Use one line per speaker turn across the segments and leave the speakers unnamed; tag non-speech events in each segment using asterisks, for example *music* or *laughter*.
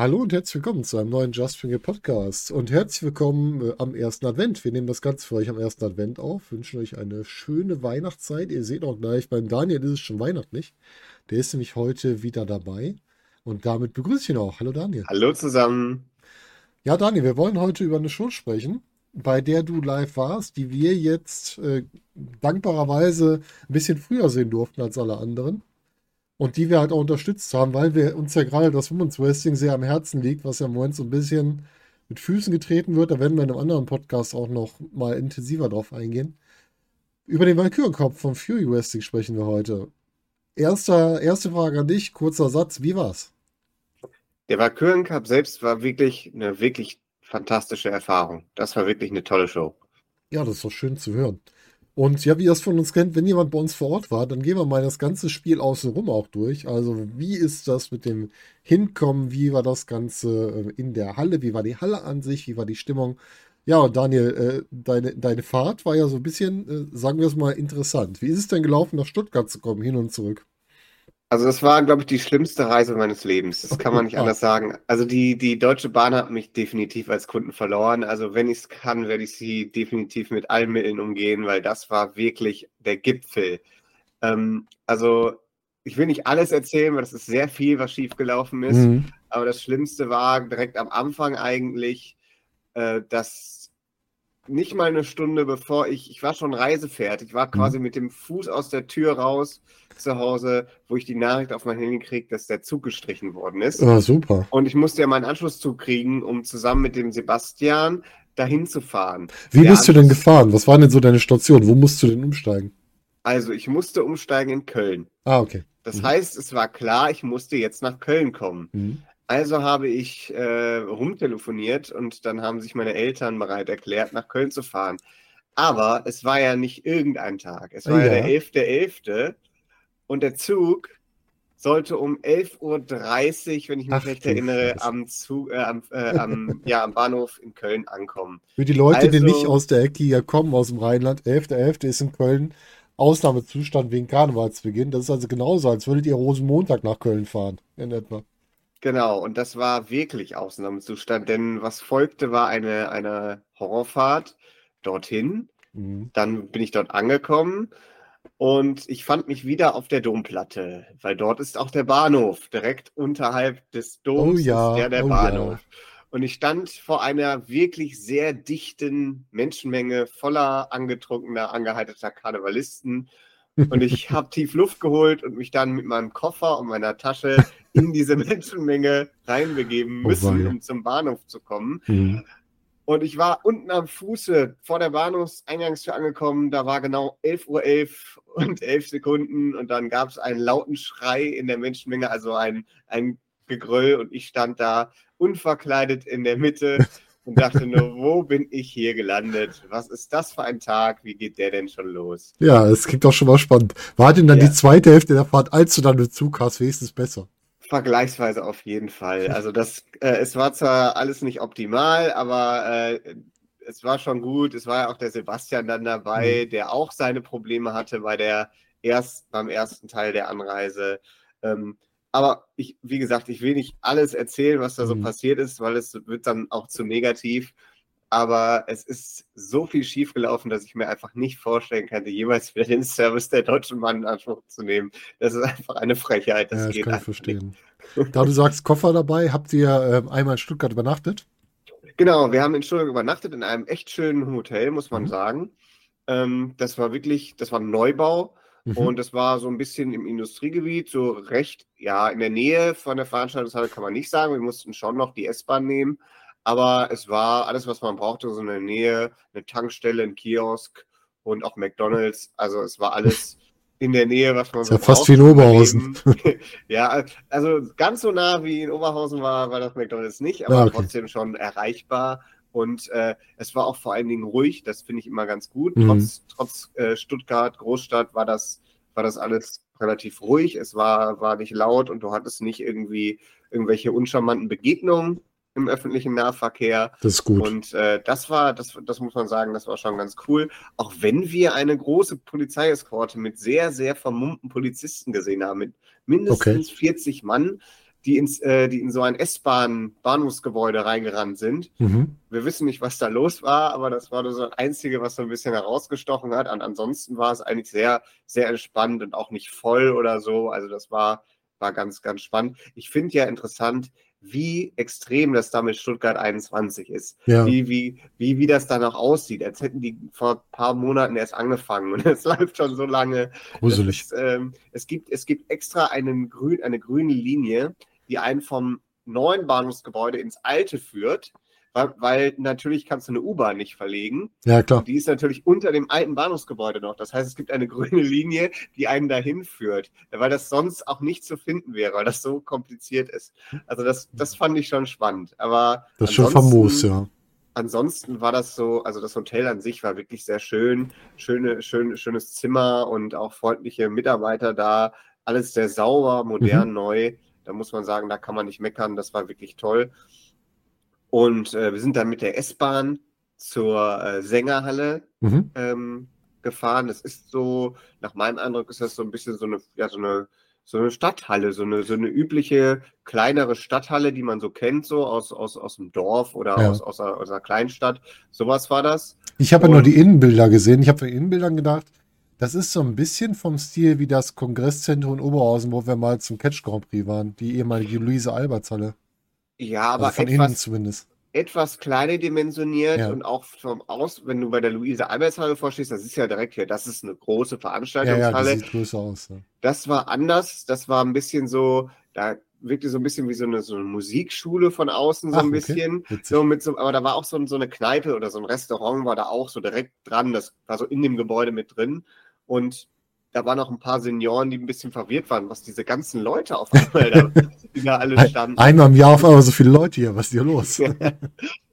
Hallo und herzlich willkommen zu einem neuen Just It Podcast und herzlich willkommen äh, am ersten Advent. Wir nehmen das Ganze für euch am ersten Advent auf, wünschen euch eine schöne Weihnachtszeit. Ihr seht auch gleich, beim Daniel ist es schon weihnachtlich. Der ist nämlich heute wieder dabei und damit begrüße ich ihn auch. Hallo Daniel.
Hallo zusammen.
Ja, Daniel, wir wollen heute über eine Show sprechen, bei der du live warst, die wir jetzt äh, dankbarerweise ein bisschen früher sehen durften als alle anderen. Und die wir halt auch unterstützt haben, weil wir uns ja gerade das Women's Wrestling sehr am Herzen liegt, was ja im Moment so ein bisschen mit Füßen getreten wird. Da werden wir in einem anderen Podcast auch noch mal intensiver drauf eingehen. Über den Valkyrenkopf von Fury Wrestling sprechen wir heute. Erster, erste Frage an dich, kurzer Satz, wie war's?
Der Valkyren Cup selbst war wirklich eine wirklich fantastische Erfahrung. Das war wirklich eine tolle Show.
Ja, das ist doch schön zu hören. Und ja, wie ihr das von uns kennt, wenn jemand bei uns vor Ort war, dann gehen wir mal das ganze Spiel außenrum auch durch. Also, wie ist das mit dem Hinkommen? Wie war das Ganze äh, in der Halle? Wie war die Halle an sich? Wie war die Stimmung? Ja, Daniel, äh, deine, deine Fahrt war ja so ein bisschen, äh, sagen wir es mal, interessant. Wie ist es denn gelaufen, nach Stuttgart zu kommen, hin und zurück?
Also das war, glaube ich, die schlimmste Reise meines Lebens. Das kann man nicht anders sagen. Also die, die Deutsche Bahn hat mich definitiv als Kunden verloren. Also wenn ich es kann, werde ich sie definitiv mit allen Mitteln umgehen, weil das war wirklich der Gipfel. Ähm, also ich will nicht alles erzählen, weil das ist sehr viel, was schiefgelaufen ist. Mhm. Aber das Schlimmste war direkt am Anfang eigentlich, äh, dass nicht mal eine Stunde bevor ich, ich war schon reisefertig, ich war mhm. quasi mit dem Fuß aus der Tür raus zu Hause, wo ich die Nachricht auf mein Handy kriege, dass der Zug gestrichen worden ist.
Ah, super.
Und ich musste ja meinen Anschlusszug kriegen, um zusammen mit dem Sebastian dahin zu fahren.
Wie der bist du denn gefahren? Was war denn so deine Station? Wo musst du denn umsteigen?
Also, ich musste umsteigen in Köln.
Ah, okay.
Das mhm. heißt, es war klar, ich musste jetzt nach Köln kommen. Mhm. Also habe ich äh, rumtelefoniert und dann haben sich meine Eltern bereit erklärt, nach Köln zu fahren. Aber es war ja nicht irgendein Tag. Es war ja, ja der 11.11. .11. und der Zug sollte um 11.30 Uhr, wenn ich mich Ach, recht erinnere, am, Zug, äh, am, äh, am, ja, am Bahnhof in Köln ankommen.
Für die Leute, also, die nicht aus der Ecke hier kommen, aus dem Rheinland, 11.11. .11. ist in Köln Ausnahmezustand wegen Karnevalsbeginn. Das ist also genauso, als würdet ihr Rosenmontag nach Köln fahren, in etwa.
Genau, und das war wirklich Ausnahmezustand, denn was folgte, war eine, eine Horrorfahrt dorthin. Mhm. Dann bin ich dort angekommen und ich fand mich wieder auf der Domplatte, weil dort ist auch der Bahnhof. Direkt unterhalb des Doms
oh ja,
ist der, der
oh
Bahnhof.
Ja.
Und ich stand vor einer wirklich sehr dichten Menschenmenge voller angetrunkener, angeheiterter Karnevalisten und ich habe tief Luft geholt und mich dann mit meinem Koffer und meiner Tasche in diese *laughs* Menschenmenge reinbegeben oh müssen, oh um zum Bahnhof zu kommen. Mhm. Und ich war unten am Fuße vor der Bahnhofseingangstür angekommen. Da war genau 11.11 Uhr .11 und 11 Sekunden. Und dann gab es einen lauten Schrei in der Menschenmenge, also ein, ein Gegröll. Und ich stand da unverkleidet in der Mitte und dachte nur, wo bin ich hier gelandet? Was ist das für ein Tag? Wie geht der denn schon los?
Ja, es klingt doch schon mal spannend. War denn dann ja. die zweite Hälfte der Fahrt, als du dann mit Zug hast, wenigstens besser?
Vergleichsweise auf jeden Fall. *laughs* Also das, äh, es war zwar alles nicht optimal, aber äh, es war schon gut. Es war ja auch der Sebastian dann dabei, mhm. der auch seine Probleme hatte bei der erst beim ersten Teil der Anreise. Ähm, aber ich, wie gesagt, ich will nicht alles erzählen, was da so mhm. passiert ist, weil es wird dann auch zu negativ. Aber es ist so viel schiefgelaufen, dass ich mir einfach nicht vorstellen könnte, jemals wieder den Service der Deutschen Bahn in Anspruch zu nehmen. Das ist einfach eine Frechheit.
Das, ja, das geht kann ich verstehen. Nicht. Da du sagst, Koffer dabei, habt ihr äh, einmal in Stuttgart übernachtet?
Genau, wir haben in Stuttgart übernachtet, in einem echt schönen Hotel, muss man mhm. sagen. Ähm, das war wirklich, das war ein Neubau. Mhm. Und das war so ein bisschen im Industriegebiet, so recht, ja, in der Nähe von der Veranstaltungshalle kann man nicht sagen. Wir mussten schon noch die S-Bahn nehmen. Aber es war alles, was man brauchte, so in der Nähe, eine Tankstelle, ein Kiosk und auch McDonalds. Also es war alles in der Nähe, was man
so ja fast wie in Oberhausen. *laughs*
ja, also ganz so nah wie in Oberhausen war, war das McDonalds nicht, aber ja, okay. trotzdem schon erreichbar. Und äh, es war auch vor allen Dingen ruhig, das finde ich immer ganz gut. Mhm. Trotz, trotz äh, Stuttgart, Großstadt, war das, war das alles relativ ruhig. Es war, war nicht laut und du hattest nicht irgendwie irgendwelche uncharmanten Begegnungen. im öffentlichen Nahverkehr.
Das ist gut.
Und äh, das war, das, das muss man sagen, das war schon ganz cool. Auch wenn wir eine große Polizeieskorte mit sehr, sehr vermummten Polizisten gesehen haben, mit mindestens 40 Mann, die, ins, äh, die in so ein S-Bahn-Bahnhofsgebäude reingerannt sind.
Mhm.
Wir wissen nicht, was da los war, aber das war so das Einzige, was so ein bisschen herausgestochen hat. Und ansonsten war es eigentlich sehr, sehr entspannt und auch nicht voll oder so. Also das war, war ganz, ganz spannend. Ich finde ja interessant, wie extrem das da mit Stuttgart 21 ist.
Ja.
Wie, wie, wie, wie das da noch aussieht, als hätten die vor ein paar Monaten erst angefangen und *laughs* es läuft schon so lange.
Gruselig.
Ist, ähm, es, gibt, es gibt extra einen grün, eine grüne Linie, die einen vom neuen Bahnhofsgebäude ins alte führt, weil, weil natürlich kannst du eine U-Bahn nicht verlegen.
Ja, klar.
Die ist natürlich unter dem alten Bahnhofsgebäude noch. Das heißt, es gibt eine *laughs* grüne Linie, die einen dahin führt, weil das sonst auch nicht zu finden wäre, weil das so kompliziert ist. Also das, das fand ich schon spannend. Aber
Das ist schon famos, ja.
Ansonsten war das so, also das Hotel an sich war wirklich sehr schön, schöne, schön, schönes Zimmer und auch freundliche Mitarbeiter da, alles sehr sauber, modern, neu. Da muss man sagen, da kann man nicht meckern, das war wirklich toll. Und äh, wir sind dann mit der S-Bahn zur äh, Sängerhalle
Mhm.
ähm, gefahren. Das ist so, nach meinem Eindruck ist das so ein bisschen so eine, ja, so eine, so eine Stadthalle, so eine, so eine übliche kleinere Stadthalle, die man so kennt, so aus, aus, aus dem Dorf oder
Ja.
aus, aus, einer, aus einer Kleinstadt. Sowas war das.
Ich habe ja nur die Innenbilder gesehen. Ich habe von den Innenbildern gedacht, das ist so ein bisschen vom Stil wie das Kongresszentrum in Oberhausen, wo wir mal zum Catch Grand Prix waren. Die ehemalige Luise Alberts-Halle.
Ja, aber
Also von innen
etwas,
zumindest.
etwas kleiner dimensioniert
Ja.
und auch vom Aus, wenn du bei der Luise Albertshalle vorstehst, das ist ja direkt hier, das ist eine große
Ja, ja,
Veranstaltungshalle.
sieht größer aus. Ja.
Das war anders. Das war ein bisschen so, da wirkte so ein bisschen wie so eine, so eine Musikschule von außen, so
Ach,
ein
okay.
bisschen.
Witzig.
So mit so, aber da war auch so, so eine Kneipe oder so ein Restaurant war da auch so direkt dran. Das war so in dem Gebäude mit drin. Und da waren noch ein paar Senioren, die ein bisschen verwirrt waren, was diese ganzen Leute auf einmal da, *laughs* die da alle standen.
Einmal im Jahr auf einmal so viele Leute hier. Was ist hier los? *laughs*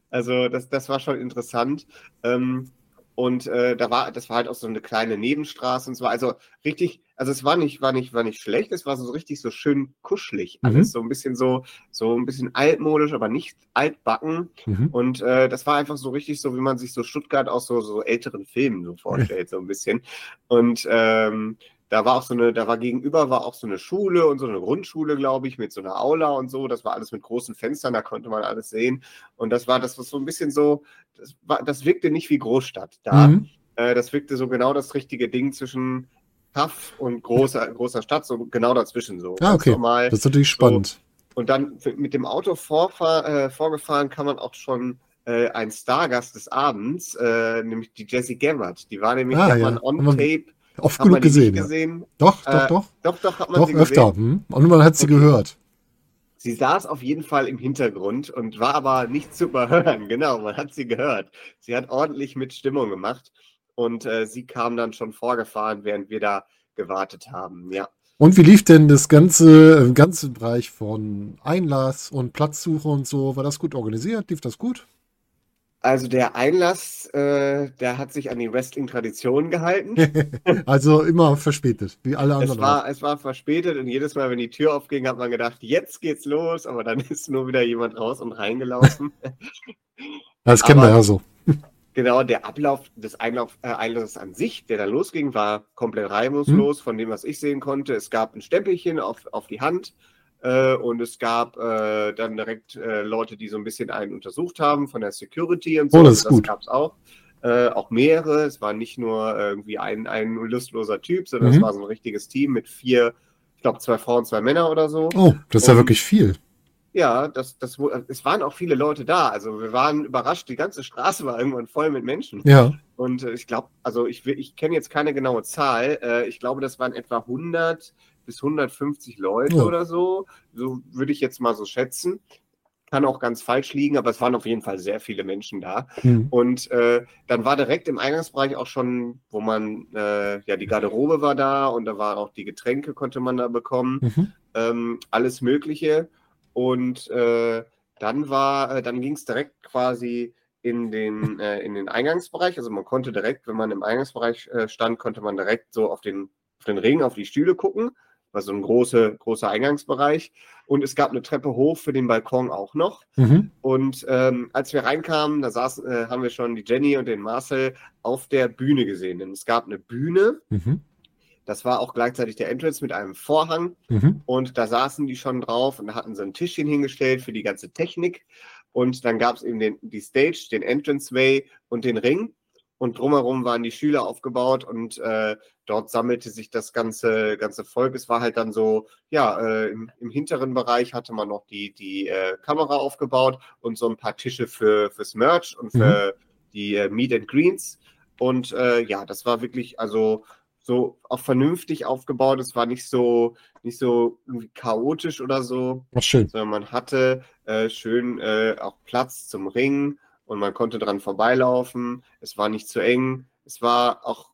Also das, das war schon interessant. Ähm, und äh, da war, das war halt auch so eine kleine Nebenstraße und so. Also richtig, also es war nicht, war nicht, war nicht schlecht, es war so richtig so schön kuschelig.
Mhm.
Alles so ein bisschen so, so ein bisschen altmodisch, aber nicht altbacken.
Mhm.
Und äh, das war einfach so richtig so, wie man sich so Stuttgart aus so, so älteren Filmen so vorstellt, so ein bisschen. Und ähm, da war auch so eine, da war gegenüber war auch so eine Schule und so eine Grundschule, glaube ich, mit so einer Aula und so. Das war alles mit großen Fenstern, da konnte man alles sehen. Und das war, das war so ein bisschen so, das, war, das wirkte nicht wie Großstadt da.
Mhm.
Äh, das wirkte so genau das richtige Ding zwischen Kaff und großer, großer Stadt, so genau dazwischen so.
Ah, okay.
Normal.
Das ist natürlich spannend.
Und dann mit dem Auto vorfahr, äh, vorgefahren kann man auch schon äh, ein Stargast des Abends, äh, nämlich die Jessie Gabbard. Die war nämlich,
Ah, ja.
man
Oft genug gesehen.
gesehen.
Doch, doch,
Äh,
doch.
Doch, doch, hat man
Doch,
sie
öfter.
gesehen.
Hm? Und man hat sie
Okay.
gehört.
Sie saß auf jeden Fall im Hintergrund und war aber nicht zu überhören. *laughs* Genau, man hat sie gehört. Sie hat ordentlich mit Stimmung gemacht und äh, sie kam dann schon vorgefahren, während wir da gewartet haben. Ja.
Und wie lief denn das ganze, im ganzen Bereich von Einlass und Platzsuche und so? War das gut organisiert? Lief das gut?
Also der Einlass, äh, der hat sich an die Wrestling-Tradition gehalten. *laughs*
also immer verspätet, wie alle
Es
anderen. auch.
war, es war verspätet und jedes Mal, wenn die Tür aufging, hat man gedacht, jetzt geht's los, aber dann *laughs* ist nur wieder jemand raus und reingelaufen. *laughs*
das kennen wir ja so.
genau, der Ablauf des Einlauf, äh, Einlasses an sich, der da losging, war komplett reibungslos, von dem, was ich sehen konnte. Es gab ein Stempelchen auf, auf die Hand äh, und es gab äh, dann direkt äh, Leute, die so ein bisschen einen untersucht haben von der Security und so.
Oh, das ist
Also
gut.
gab es auch. Äh, auch mehrere. Es war nicht nur irgendwie ein, ein lustloser Typ, sondern
Mhm.
es war so ein richtiges Team mit vier, ich glaube, zwei Frauen, zwei Männer oder so.
Oh, das ist ja wirklich viel.
Ja, das, das, es waren auch viele Leute da. Also wir waren überrascht, die ganze Straße war irgendwann voll mit Menschen.
Ja.
Und äh, ich glaube, also ich, ich kenne jetzt keine genaue Zahl. Äh, ich glaube, das waren etwa 100 bis 150 Leute
Ja.
oder so. So würde ich jetzt mal so schätzen. Kann auch ganz falsch liegen, aber es waren auf jeden Fall sehr viele Menschen da.
Hm.
Und äh, dann war direkt im Eingangsbereich auch schon, wo man, äh, ja, die Garderobe war da und da waren auch die Getränke, konnte man da bekommen
Mhm.
ähm, alles Mögliche. Und äh, dann war, äh, dann ging es direkt quasi in den, äh, in den Eingangsbereich. Also man konnte direkt, wenn man im Eingangsbereich äh, stand, konnte man direkt so auf den, auf den Ring, auf die Stühle gucken, war so ein großer, großer Eingangsbereich. Und es gab eine Treppe hoch für den Balkon auch noch.
Mhm.
Und ähm, als wir reinkamen, da saßen, äh, haben wir schon die Jenny und den Marcel auf der Bühne gesehen. Denn es gab eine Bühne,
Mhm.
das war auch gleichzeitig der Entrance mit einem Vorhang.
Mhm.
Und da saßen die schon drauf und da hatten sie ein Tischchen hingestellt für die ganze Technik. Und dann gab es eben den, die Stage, den Entranceway und den Ring. Und drumherum waren die Schüler aufgebaut und äh, dort sammelte sich das ganze, ganze Volk. Es war halt dann so, ja, äh, im, im hinteren Bereich hatte man noch die, die äh, Kamera aufgebaut und so ein paar Tische für, fürs Merch und für die äh, Meet and Greens. Und äh, ja, das war wirklich, also so auch vernünftig aufgebaut. Es war nicht so, nicht so irgendwie chaotisch oder so,
Ach, schön.
sondern man hatte äh, schön äh, auch Platz zum Ringen und man konnte dran vorbeilaufen. Es war nicht zu eng. Es war auch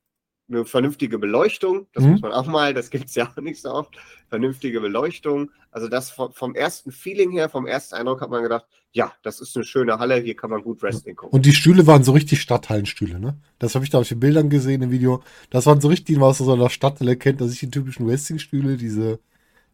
eine vernünftige Beleuchtung. Das
Mhm.
muss man auch mal, das gibt es ja auch nicht so oft. Vernünftige Beleuchtung. Also das vom, vom ersten Feeling her, vom ersten Eindruck hat man gedacht, ja, das ist eine schöne Halle, hier kann man gut Wrestling gucken.
Und die Stühle waren so richtig Stadthallenstühle, ne? Das habe ich da auf den Bildern gesehen im Video. Das waren so richtig, was man so in der Stadthalle kennt, dass ich die typischen Wrestling-Stühle, diese,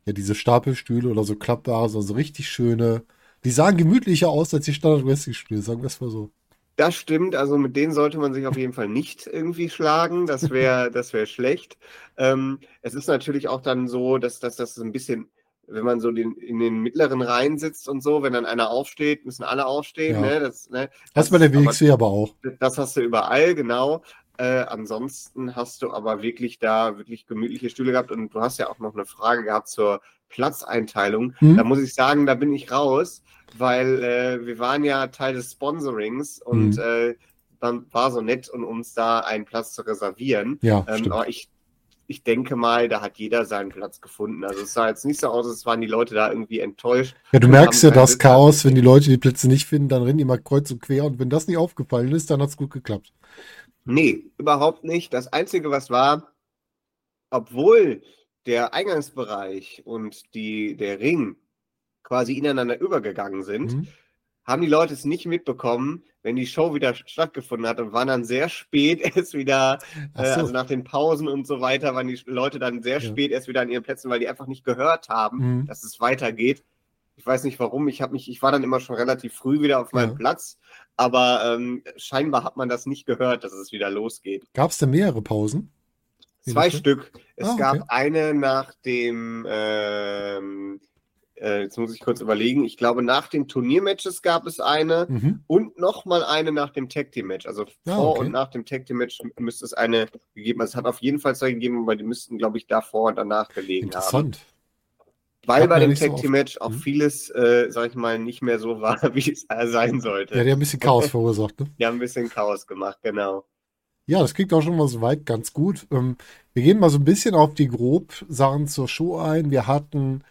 ja, diese Stapelstühle oder so klappbare, so, so richtig schöne. Die sahen gemütlicher aus als die Standard-Wrestling-Stühle, sagen wir es mal so.
Das stimmt, also mit denen sollte man sich auf jeden Fall nicht irgendwie schlagen. Das wäre *laughs* das wär schlecht. Ähm, es ist natürlich auch dann so, dass, dass das ein bisschen, wenn man so den, in den mittleren Reihen sitzt und so, wenn dann einer aufsteht, müssen alle aufstehen.
Ja.
Ne? Das, ne?
Das bei der
ist aber-
WXW aber auch.
Das hast du überall, genau. Äh, ansonsten hast du aber wirklich da wirklich gemütliche Stühle gehabt und du hast ja auch noch eine Frage gehabt zur Platzeinteilung.
Hm?
Da muss ich sagen, da bin ich raus, weil äh, wir waren ja Teil des Sponsorings und
Mhm.
äh, dann war so nett, um uns da einen Platz zu reservieren.
Ja,
Ähm, aber ich, ich denke mal, da hat jeder seinen Platz gefunden. Also es sah jetzt nicht so aus, als waren die Leute da irgendwie enttäuscht.
Ja, du merkst ja das
Sitz
Chaos, wenn die Leute die Plätze nicht finden, dann rennen die mal kreuz und quer und wenn das nicht aufgefallen ist, dann hat's gut geklappt.
Nee, überhaupt nicht. Das Einzige, was war, obwohl der Eingangsbereich und die, der Ring quasi ineinander übergegangen sind,
Mhm.
haben die Leute es nicht mitbekommen, wenn die Show wieder stattgefunden hat und waren dann sehr spät *laughs* erst wieder, äh,
so.
also nach den Pausen und so weiter, waren die Leute dann sehr
Ja.
spät erst wieder an ihren Plätzen, weil die einfach nicht gehört haben,
Mhm.
dass es weitergeht. Ich weiß nicht warum, ich habe mich, ich war dann immer schon relativ früh wieder auf meinem
Ja.
Platz, aber ähm, scheinbar hat man das nicht gehört, dass es wieder losgeht.
Gab es denn mehrere Pausen?
Zwei? Stück. Es
Ah, okay.
gab eine nach dem, ähm, äh, jetzt muss ich kurz überlegen, ich glaube nach den Turniermatches gab es eine
Mhm.
und nochmal eine nach dem Tag Team Match. Also
Ah,
vor
okay.
und nach dem Tag Team Match müsste es eine gegeben. haben. Es hat auf jeden Fall zwei gegeben, aber die müssten, glaube ich, davor und danach gelegen haben.
Interessant.
Weil
Hat
bei dem Tag Team. Match auch
Mhm.
vieles, äh, sag ich mal, nicht mehr so war, *laughs* wie es sein sollte.
Ja, der hat ein bisschen Chaos *laughs* verursacht, ne?
Die haben ein bisschen Chaos gemacht, genau.
Ja, das klingt auch schon mal soweit ganz gut. Ähm, wir gehen mal so ein bisschen auf die Grobsachen zur Show ein. Wir hatten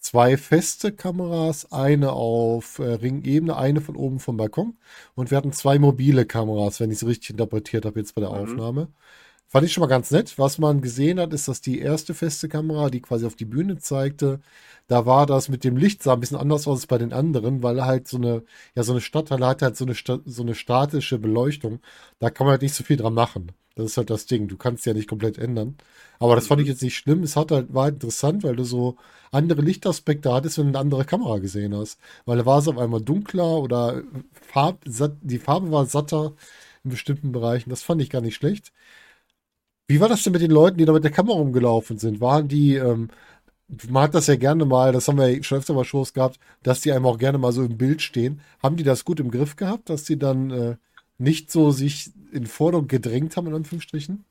zwei feste Kameras, eine auf äh, Ringebene, eine von oben vom Balkon. Und wir hatten zwei mobile Kameras, wenn ich es richtig interpretiert habe jetzt bei der
Mhm.
Aufnahme. Fand ich schon mal ganz nett. Was man gesehen hat, ist, dass die erste feste Kamera, die quasi auf die Bühne zeigte, da war das mit dem Licht sah ein bisschen anders aus als bei den anderen, weil halt so eine, ja, so eine Stadthalle hat halt so eine, so eine statische Beleuchtung. Da kann man halt nicht so viel dran machen. Das ist halt das Ding. Du kannst ja nicht komplett ändern. Aber das fand ich jetzt nicht schlimm. Es hat halt, war halt interessant, weil du so andere Lichtaspekte hattest, wenn du eine andere Kamera gesehen hast. Weil da war es auf einmal dunkler oder Farb, die Farbe war satter in bestimmten Bereichen. Das fand ich gar nicht schlecht. Wie war das denn mit den Leuten, die da mit der Kamera rumgelaufen sind? Waren die, ähm, man hat das ja gerne mal, das haben wir ja schon öfter mal Shows gehabt, dass die einem auch gerne mal so im Bild stehen. Haben die das gut im Griff gehabt, dass die dann äh, nicht so sich in Forderung gedrängt haben, in Anführungsstrichen?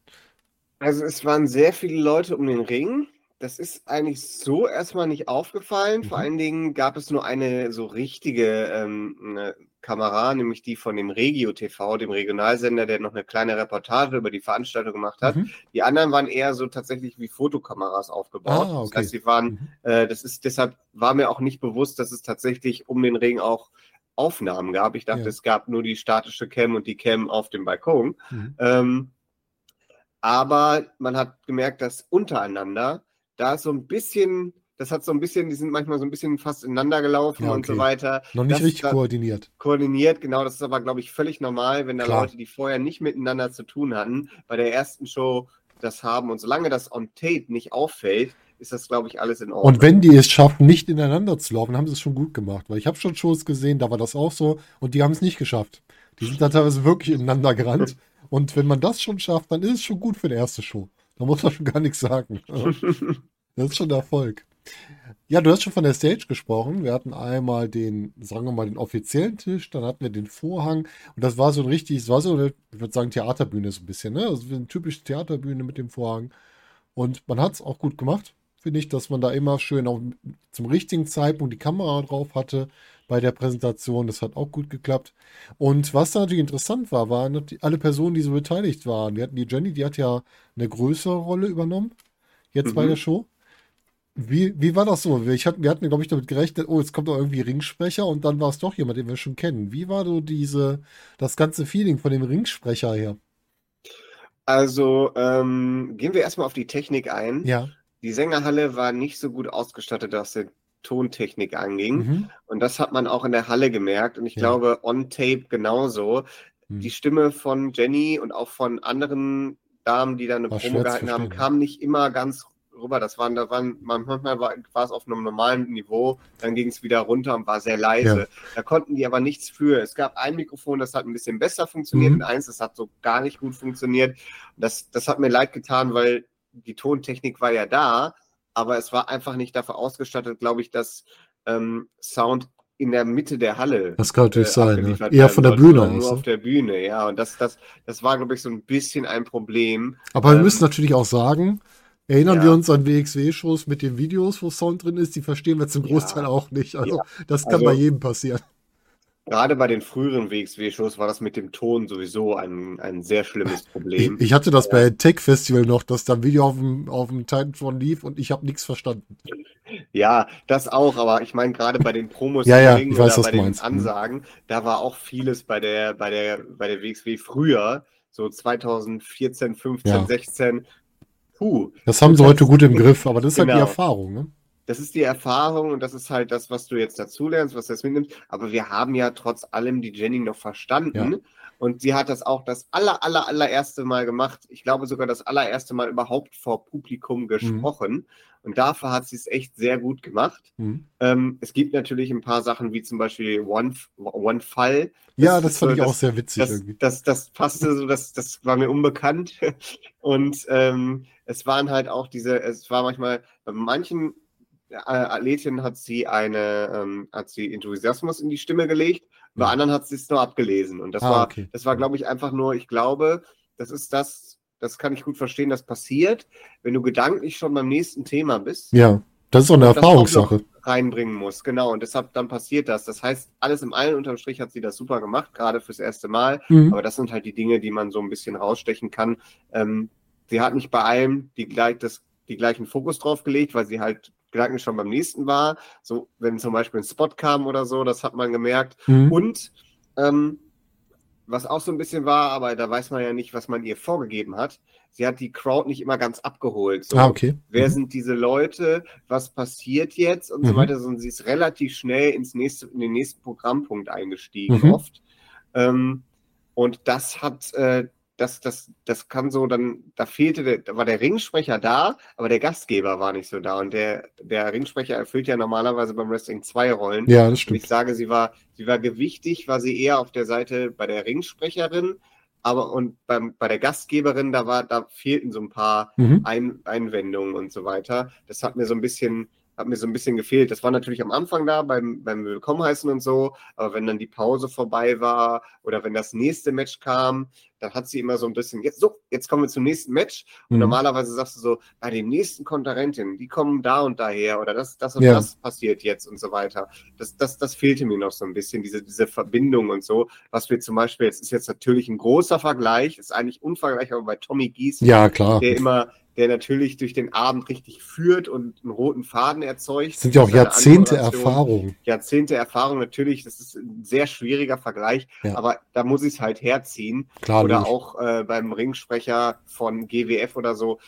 Also es waren sehr viele Leute um den Ring. Das ist eigentlich so erstmal nicht aufgefallen. Vor
Mhm.
allen Dingen gab es nur eine so richtige ähm, eine Kamera, nämlich die von dem Regio TV, dem Regionalsender, der noch eine kleine Reportage über die Veranstaltung gemacht hat.
Mhm.
Die anderen waren eher so tatsächlich wie Fotokameras aufgebaut.
Ah, okay.
Das heißt, sie waren,
Mhm.
äh, das ist deshalb war mir auch nicht bewusst, dass es tatsächlich um den Ring auch Aufnahmen gab. Ich dachte,
Ja.
es gab nur die statische Cam und die Cam auf dem Balkon.
Mhm.
Ähm, aber man hat gemerkt, dass untereinander da so ein bisschen, das hat so ein bisschen, die sind manchmal so ein bisschen fast ineinander gelaufen
Ja,
und so
okay.
weiter.
Noch nicht
Das-
richtig koordiniert.
Koordiniert, genau, das ist aber, glaube ich, völlig normal, wenn da
Klar.
Leute, die vorher nicht miteinander zu tun hatten, bei der ersten Show das haben. Und solange das on tape nicht auffällt, ist das, glaube ich, alles in Ordnung.
Und wenn die es schaffen, nicht ineinander zu laufen, haben sie es schon gut gemacht. Weil ich habe schon Shows gesehen, da war das auch so und die haben es nicht geschafft. Die sind da teilweise wirklich ineinander gerannt. *laughs* Und wenn man das schon schafft, dann ist es schon gut für die erste Show. Da muss man schon gar nichts sagen. *laughs* Das ist schon Erfolg. Ja, du hast schon von der Stage gesprochen. Wir hatten einmal den, sagen wir mal, den offiziellen Tisch, dann hatten wir den Vorhang und das war so ein richtig, es war so eine, ich würde sagen, Theaterbühne so ein bisschen, ne? Also eine typische Theaterbühne mit dem Vorhang. Und man hat es auch gut gemacht, finde ich, dass man da immer schön auch zum richtigen Zeitpunkt die Kamera drauf hatte bei der Präsentation. Das hat auch gut geklappt. Und was da natürlich interessant war, waren alle Personen, die so beteiligt waren. Wir hatten die Jenny, die hat ja eine größere Rolle übernommen, jetzt mhm. bei der Show. Wie, wie war das so? Ich hatte, wir hatten, glaube ich, damit gerechnet, oh, jetzt kommt doch irgendwie Ringsprecher und dann war es doch jemand, den wir schon kennen. Wie war so diese, das ganze Feeling von dem Ringsprecher her?
Also ähm, gehen wir erstmal auf die Technik ein.
Ja.
Die Sängerhalle war nicht so gut ausgestattet, was die Tontechnik anging. Mhm. Und das hat man auch in der Halle gemerkt. Und ich ja. glaube, on Tape genauso. Mhm. Die Stimme von Jenny und auch von anderen Damen, die da eine war Promo gehalten haben, kam nicht immer ganz rüber. Das waren, da waren, manchmal war, war es auf einem normalen Niveau, dann ging es wieder runter und war sehr leise. Ja. Da konnten die aber nichts für. Es gab ein Mikrofon, das hat ein bisschen besser funktioniert mhm. und eins, das hat so gar nicht gut funktioniert. Das, das hat mir leid getan, weil die Tontechnik war ja da, aber es war einfach nicht dafür ausgestattet, glaube ich, dass ähm, Sound in der Mitte der Halle.
Das kann natürlich äh, sein. Ne? Eher von der Bühne aus.
Nur auf der Bühne, ja. Und das, das, das war, glaube ich, so ein bisschen ein Problem.
Aber ähm, wir müssen natürlich auch sagen, Erinnern ja. wir uns an WXW-Shows mit den Videos, wo Sound drin ist, die verstehen wir zum Großteil ja. auch nicht. Also, ja. das kann also, bei jedem passieren.
Gerade bei den früheren WXW-Shows war das mit dem Ton sowieso ein, ein sehr schlimmes Problem.
Ich, ich hatte das bei Tech Festival noch, dass da ein Video auf dem, auf dem Titan lief und ich habe nichts verstanden.
Ja, das auch, aber ich meine gerade bei den Promos
ja, ja, ich weiß,
oder bei den
meinst.
Mhm. Ansagen, da war auch vieles bei der, bei der, bei der WXW früher, so 2014, 15, ja. 16,
Puh. Das haben sie heute gut im Griff, aber das ist genau. halt die genau. Erfahrung, ne?
Das ist die Erfahrung und das ist halt das, was du jetzt dazulernst, was du jetzt mitnimmst. Aber wir haben ja trotz allem die Jenny noch verstanden. Ja. Und sie hat das auch das aller, aller, allererste Mal gemacht. Ich glaube sogar das allererste Mal überhaupt vor Publikum mhm. gesprochen. Mhm. Und dafür hat sie es echt sehr gut gemacht. Mhm. Ähm, es gibt natürlich ein paar Sachen, wie zum Beispiel One, One Fall.
Das ja, das fand so, ich das, auch sehr witzig.
Das, irgendwie. Das, das, passte so, das, das war mir unbekannt. *laughs* Und ähm, es waren halt auch diese, es war manchmal, bei manchen äh, Athletinnen hat sie eine, ähm, hat sie Enthusiasmus in die Stimme gelegt, bei ja. anderen hat sie es nur abgelesen. Und das ah, war, okay. das war, glaube ich, einfach nur, ich glaube, das ist das, das kann ich gut verstehen, das passiert, wenn du gedanklich schon beim nächsten Thema bist.
Ja, das ist auch eine Erfahrungssache.
Reinbringen muss, genau. Und deshalb dann passiert das. Das heißt, alles im allen unterm Strich hat sie das super gemacht, gerade fürs erste Mal. Mhm. Aber das sind halt die Dinge, die man so ein bisschen rausstechen kann. Ähm, sie hat nicht bei allem die, gleich, das, die gleichen Fokus drauf gelegt, weil sie halt Gedanken schon beim nächsten war. So, wenn zum Beispiel ein Spot kam oder so, das hat man gemerkt. Mhm. Und ähm, was auch so ein bisschen war, aber da weiß man ja nicht, was man ihr vorgegeben hat. Sie hat die Crowd nicht immer ganz abgeholt. So,
ah, okay.
Wer mhm. sind diese Leute? Was passiert jetzt? Und mhm. so weiter. Und sie ist relativ schnell ins nächste, in den nächsten Programmpunkt eingestiegen, mhm. oft. Ähm, und das hat äh, das, das, das kann so dann, da fehlte, der, da war der Ringsprecher da, aber der Gastgeber war nicht so da. Und der, der Ringsprecher erfüllt ja normalerweise beim Wrestling zwei Rollen.
Ja, das stimmt.
Und ich sage, sie war, sie war gewichtig, war sie eher auf der Seite bei der Ringsprecherin, aber und beim, bei der Gastgeberin, da war, da fehlten so ein paar mhm. ein, Einwendungen und so weiter. Das hat mir so ein bisschen, hat mir so ein bisschen gefehlt. Das war natürlich am Anfang da beim, beim Willkommen heißen und so, aber wenn dann die Pause vorbei war oder wenn das nächste Match kam, dann hat sie immer so ein bisschen, jetzt so, jetzt kommen wir zum nächsten Match. Und mhm. normalerweise sagst du so, bei den nächsten Kontrahentinnen, die kommen da und daher oder das, das und ja. das passiert jetzt und so weiter. Das, das, das fehlte mir noch so ein bisschen, diese, diese Verbindung und so. Was wir zum Beispiel, jetzt ist jetzt natürlich ein großer Vergleich, ist eigentlich unvergleichbar bei Tommy Gies,
ja, klar.
der immer der natürlich durch den Abend richtig führt und einen roten Faden erzeugt. Das
sind ja auch Jahrzehnte Erfahrung.
Jahrzehnte Erfahrung, natürlich, das ist ein sehr schwieriger Vergleich, ja. aber da muss ich es halt herziehen.
Klar,
oder auch äh, beim Ringsprecher von GWF oder so.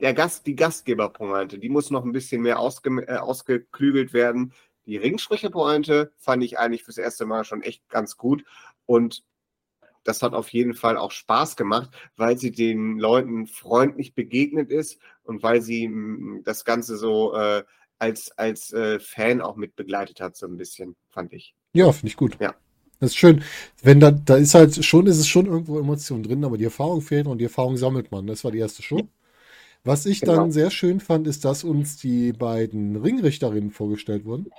Der Gast, die Gastgeberpointe, die muss noch ein bisschen mehr ausge, äh, ausgeklügelt werden. Die Ringsprecherpointe fand ich eigentlich fürs erste Mal schon echt ganz gut. Und das hat auf jeden Fall auch Spaß gemacht, weil sie den Leuten freundlich begegnet ist und weil sie mh, das Ganze so äh, als, als äh, Fan auch mit begleitet hat, so ein bisschen, fand ich.
Ja, finde ich gut.
Ja.
Das ist schön. Wenn da, da ist halt schon, ist es schon irgendwo Emotion drin, aber die Erfahrung fehlt und die Erfahrung sammelt man. Das war die erste Show. Was ich
Genau.
dann sehr schön fand, ist, dass uns die beiden Ringrichterinnen vorgestellt wurden.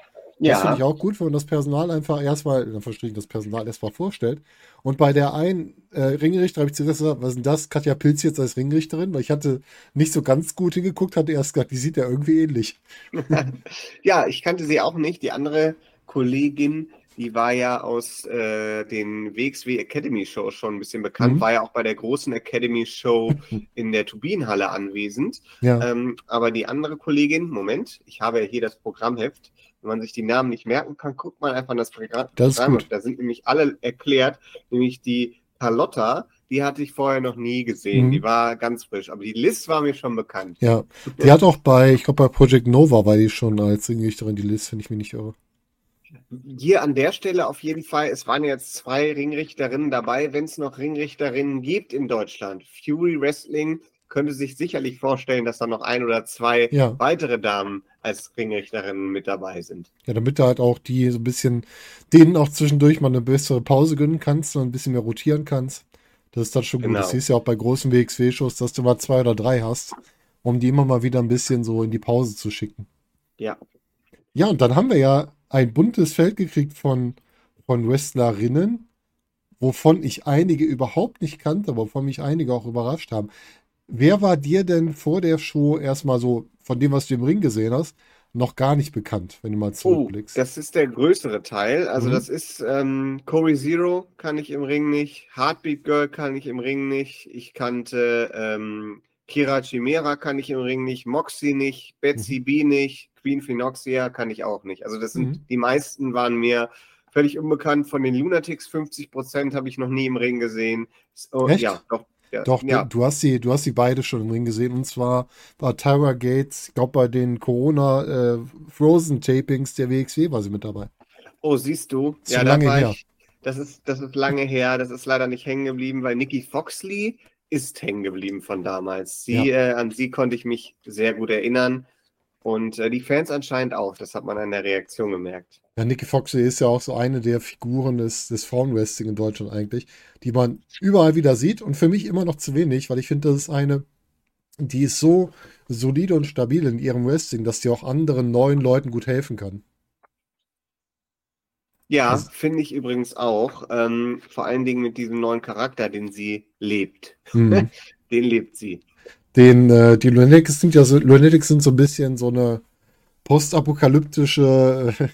Das finde ich
Ja,
auch gut, wenn man das Personal einfach erstmal, dann verstehe ich das Personal erstmal vorstellt. Und bei der einen äh, Ringrichter habe ich zuerst gesagt, was ist denn das? Katja Pilz jetzt als Ringrichterin? Weil ich hatte nicht so ganz gut hingeguckt, hatte erst gesagt, die sieht ja irgendwie ähnlich. *laughs*
ja, ich kannte sie auch nicht. Die andere Kollegin, die war ja aus äh, den WXW Academy Shows schon ein bisschen bekannt,
Mhm.
war ja auch bei der großen Academy Show *laughs* in der Turbinenhalle anwesend.
Ja.
Ähm, aber die andere Kollegin, Moment, ich habe ja hier das Programmheft. Wenn man sich die Namen nicht merken kann, guckt man einfach in das Programm.
Das ist gut.
Da sind nämlich alle erklärt, nämlich die Carlotta, die hatte ich vorher noch nie gesehen.
Mhm.
Die war ganz frisch. Aber die Liz war mir schon bekannt.
Ja, die hat auch bei, ich glaube bei Project Nova war die schon als Ringrichterin, die Liz, wenn ich mich nicht irre.
Hier an der Stelle auf jeden Fall, es waren jetzt zwei Ringrichterinnen dabei, wenn es noch Ringrichterinnen gibt in Deutschland. Fury Wrestling könnte sich sicherlich vorstellen, dass da noch ein oder zwei
Ja.
weitere Damen als Ringrichterinnen mit dabei sind.
Ja, damit du halt auch die so ein bisschen, denen auch zwischendurch mal eine bessere Pause gönnen kannst und ein bisschen mehr rotieren kannst. Das ist dann schon gut.
Genau.
Das siehst du ja auch bei großen WXW-Shows, dass du mal zwei oder drei hast, um die immer mal wieder ein bisschen so in die Pause zu schicken.
Ja,
Ja, und dann haben wir ja ein buntes Feld gekriegt von, von Wrestlerinnen, wovon ich einige überhaupt nicht kannte, wovon mich einige auch überrascht haben. Wer war dir denn vor der Show erstmal so, von dem, was du im Ring gesehen hast, noch gar nicht bekannt, wenn du mal
Oh,
zurückblickst?
das ist der größere Teil. Also
Mhm.
das ist ähm, Corey Zero kann ich im Ring nicht, Heartbeat Girl kann ich im Ring nicht, ich kannte ähm, Kira Chimera kann ich im Ring nicht, Moxie nicht, Betsy B nicht, Queen Phenoxia kann ich auch nicht. Also das sind,
Mhm.
die meisten waren mir völlig unbekannt. Von den Lunatics 50% habe ich noch nie im Ring gesehen. Oh,
Echt?
Ja, doch. Ja,
Doch,
ja.
du, du hast sie, du hast sie beide schon im Ring gesehen. Und zwar bei Tyra Gates, ich glaube bei den Corona äh, Frozen Tapings der WXW war sie mit dabei.
Oh, siehst du?
Ist
Ja,
lange
war
her.
ich. Das ist, das ist lange her. Das ist leider nicht hängen geblieben, weil Nikki Foxley ist hängen geblieben von damals. Sie, äh, an sie konnte ich mich sehr gut erinnern. Und äh, die Fans anscheinend auch. Das hat man an der Reaktion gemerkt.
Ja, Nikki Foxley ist ja auch so eine der Figuren des, des Frauenwrestling in Deutschland eigentlich, die man überall wieder sieht und für mich immer noch zu wenig, weil ich finde, das ist eine, die ist so solide und stabil in ihrem Wrestling, dass die auch anderen neuen Leuten gut helfen kann.
Ja,
Also-
finde ich übrigens auch. Ähm, vor allen Dingen mit diesem neuen Charakter, den sie lebt.
Mhm. *laughs*
Den lebt sie.
Den, äh, die Lunatics sind ja so, Lunatics sind so ein bisschen so eine postapokalyptische, äh,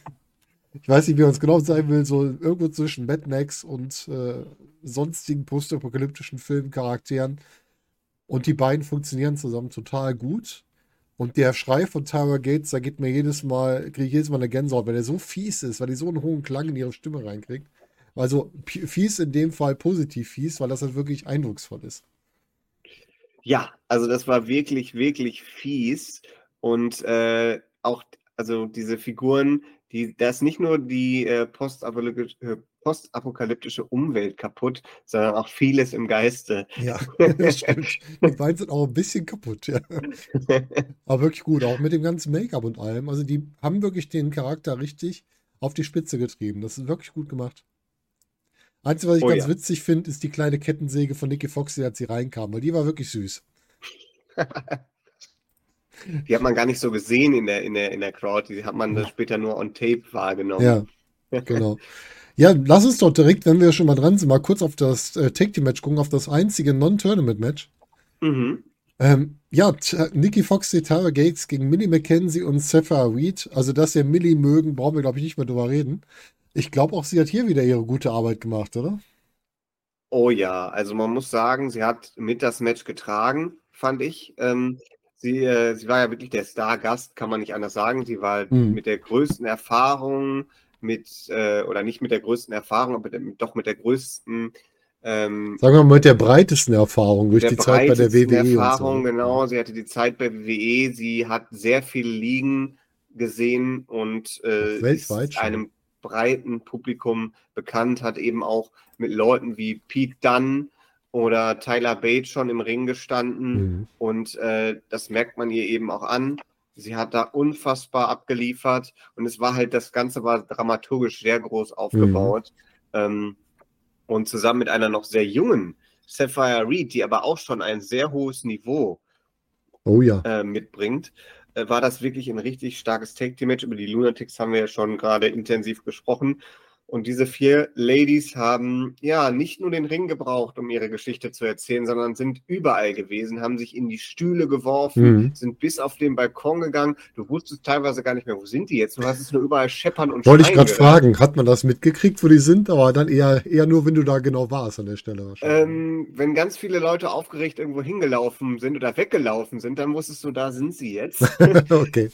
*laughs* ich weiß nicht, wie man es genau sagen will, so irgendwo zwischen Mad Max und äh, sonstigen postapokalyptischen Filmcharakteren. Und die beiden funktionieren zusammen total gut. Und der Schrei von Tyra Gates, da geht mir jedes Mal, kriege ich jedes Mal eine Gänsehaut, weil der so fies ist, weil die so einen hohen Klang in ihre Stimme reinkriegt. Also fies in dem Fall positiv fies, weil das halt wirklich eindrucksvoll ist.
Ja, also das war wirklich, wirklich fies. Und äh, auch, also diese Figuren, die, da ist nicht nur die äh, postapokalyptische, äh, postapokalyptische Umwelt kaputt, sondern auch vieles im Geiste.
Ja, *laughs* das stimmt. Die beiden sind auch ein bisschen kaputt, ja. *laughs* Aber wirklich gut, auch mit dem ganzen Make-up und allem. Also die haben wirklich den Charakter richtig auf die Spitze getrieben. Das ist wirklich gut gemacht. Einzige, was ich
Oh
ganz
ja.
witzig finde, ist die kleine Kettensäge von Nicky Foxy, als sie reinkam, weil die war wirklich süß. *laughs*
Die hat man gar nicht so gesehen in der, in der, in der Crowd. Die hat man dann später nur on tape wahrgenommen.
Ja, genau. Ja, lass uns doch direkt, wenn wir schon mal dran sind, mal kurz auf das äh, Take Team Match gucken, auf das einzige Non-Tournament-Match.
Mhm.
Ähm, ja, T- Nikki Foxy, Tara Gates gegen Millie McKenzie und Sapphire Reed. Also, dass wir Millie mögen, brauchen wir, glaube ich, nicht mehr drüber reden. Ich glaube auch, sie hat hier wieder ihre gute Arbeit gemacht, oder?
Oh ja, also man muss sagen, sie hat mit das Match getragen, fand ich. Ähm, sie, äh, sie war ja wirklich der Stargast, kann man nicht anders sagen. Sie war
Mhm.
mit der größten Erfahrung, mit, äh, oder nicht mit der größten Erfahrung, aber mit, doch mit der größten, ähm,
Sagen wir mal mit der breitesten Erfahrung durch die Zeit bei der WWE
Erfahrung,
und so.
genau. Sie hatte die Zeit bei WWE, sie hat sehr viele Ligen gesehen und äh,
Weltweit
einem breiten Publikum bekannt, hat eben auch mit Leuten wie Pete Dunn oder Tyler Bates schon im Ring gestanden.
Mhm.
Und äh, das merkt man ihr eben auch an. Sie hat da unfassbar abgeliefert und es war halt, das Ganze war dramaturgisch sehr groß aufgebaut. Ähm, und zusammen mit einer noch sehr jungen Sapphire Reed, die aber auch schon ein sehr hohes Niveau
Oh ja.
äh, mitbringt, äh, war das wirklich ein richtig starkes Take-Team-Match. Über die Lunatics haben wir ja schon gerade intensiv gesprochen. Und diese vier Ladies haben ja nicht nur den Ring gebraucht, um ihre Geschichte zu erzählen, sondern sind überall gewesen, haben sich in die Stühle geworfen,
Mhm.
sind bis auf den Balkon gegangen. Du wusstest teilweise gar nicht mehr, wo sind die jetzt? Du hast es nur überall scheppern und
Wollte ich gerade fragen, hat man das mitgekriegt, wo die sind? Aber dann eher, eher nur, wenn du da genau warst an der Stelle wahrscheinlich.
Ähm, wenn ganz viele Leute aufgeregt irgendwo hingelaufen sind oder weggelaufen sind, dann wusstest du, da sind sie jetzt. *laughs*
okay.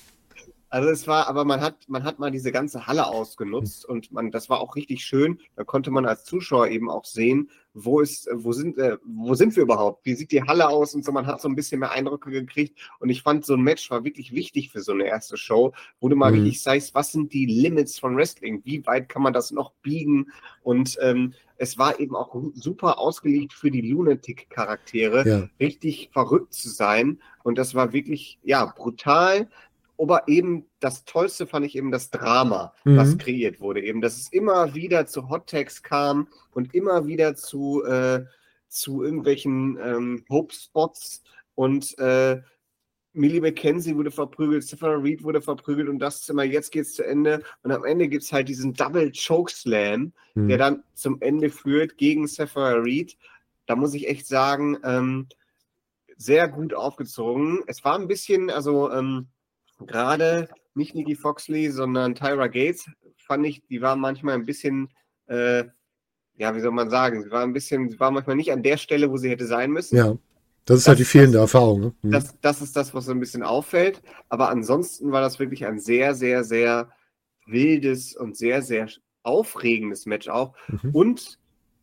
Also es war, aber man hat, man hat mal diese ganze Halle ausgenutzt und man, das war auch richtig schön. Da konnte man als Zuschauer eben auch sehen, wo ist, wo sind, äh, wo sind wir überhaupt? Wie sieht die Halle aus und so? Man hat so ein bisschen mehr Eindrücke gekriegt und ich fand, so ein Match war wirklich wichtig für so eine erste Show, wo du mal
Mhm.
richtig sagst, was sind die Limits von Wrestling? Wie weit kann man das noch biegen? Und ähm, es war eben auch super ausgelegt für die Lunatic-Charaktere
Ja.
richtig verrückt zu sein. Und das war wirklich, ja, brutal. Aber eben das Tollste fand ich eben das Drama,
Mhm.
was kreiert wurde. Eben, dass es immer wieder zu Hot Tags kam und immer wieder zu, äh, zu irgendwelchen ähm, Hope-Spots. Und äh, Millie McKenzie wurde verprügelt, Stephen Reed wurde verprügelt und das ist immer, jetzt geht's zu Ende. Und am Ende gibt es halt diesen Double Choke Slam,
Mhm.
der dann zum Ende führt gegen Sapphire Reed. Da muss ich echt sagen, ähm, sehr gut aufgezogen. Es war ein bisschen, also ähm, gerade nicht Nikki Foxley, sondern Tyra Gates, fand ich, die war manchmal ein bisschen, äh, ja, wie soll man sagen, sie war ein bisschen, sie war manchmal nicht an der Stelle, wo sie hätte sein müssen.
Ja. Das ist halt
Das-
die fehlende Erfahrung. Ne? Mhm.
Das, das ist das, was so ein bisschen auffällt. Aber ansonsten war das wirklich ein sehr, sehr, sehr wildes und sehr, sehr aufregendes Match auch.
Mhm.
Und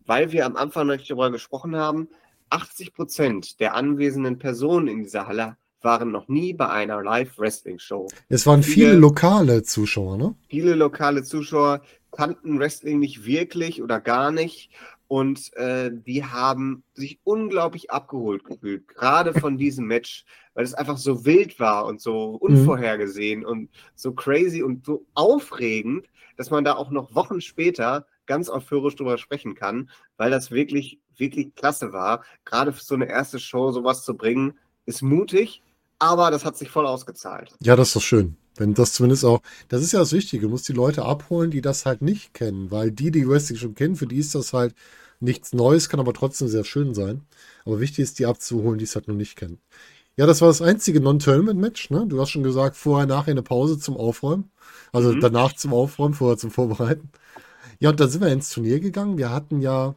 weil wir am Anfang noch nicht darüber gesprochen haben, 80 Prozent der anwesenden Personen in dieser Halle waren noch nie bei einer Live-Wrestling-Show.
Es waren viele
viele-
lokale Zuschauer, ne?
Viele lokale Zuschauer kannten Wrestling nicht wirklich oder gar nicht. Und äh, die haben sich unglaublich abgeholt gefühlt, gerade von diesem Match, weil es einfach so wild war und so unvorhergesehen und so crazy und so aufregend, dass man da auch noch Wochen später ganz euphorisch drüber sprechen kann, weil das wirklich, wirklich klasse war. Gerade für so eine erste Show sowas zu bringen, ist mutig, aber das hat sich voll ausgezahlt.
Ja, das ist doch schön. Wenn das zumindest auch, das ist ja das Wichtige, du musst die Leute abholen, die das halt nicht kennen, weil die, die Wrestling schon kennen, für die ist das halt nichts Neues, kann aber trotzdem sehr schön sein. Aber wichtig ist, die abzuholen, die es halt noch nicht kennen. Ja, das war das einzige Non-Tournament-Match, ne? Du hast schon gesagt, vorher, nachher eine Pause zum Aufräumen. Also
Mhm.
danach zum Aufräumen, vorher zum Vorbereiten. Ja, und dann sind wir ins Turnier gegangen. Wir hatten ja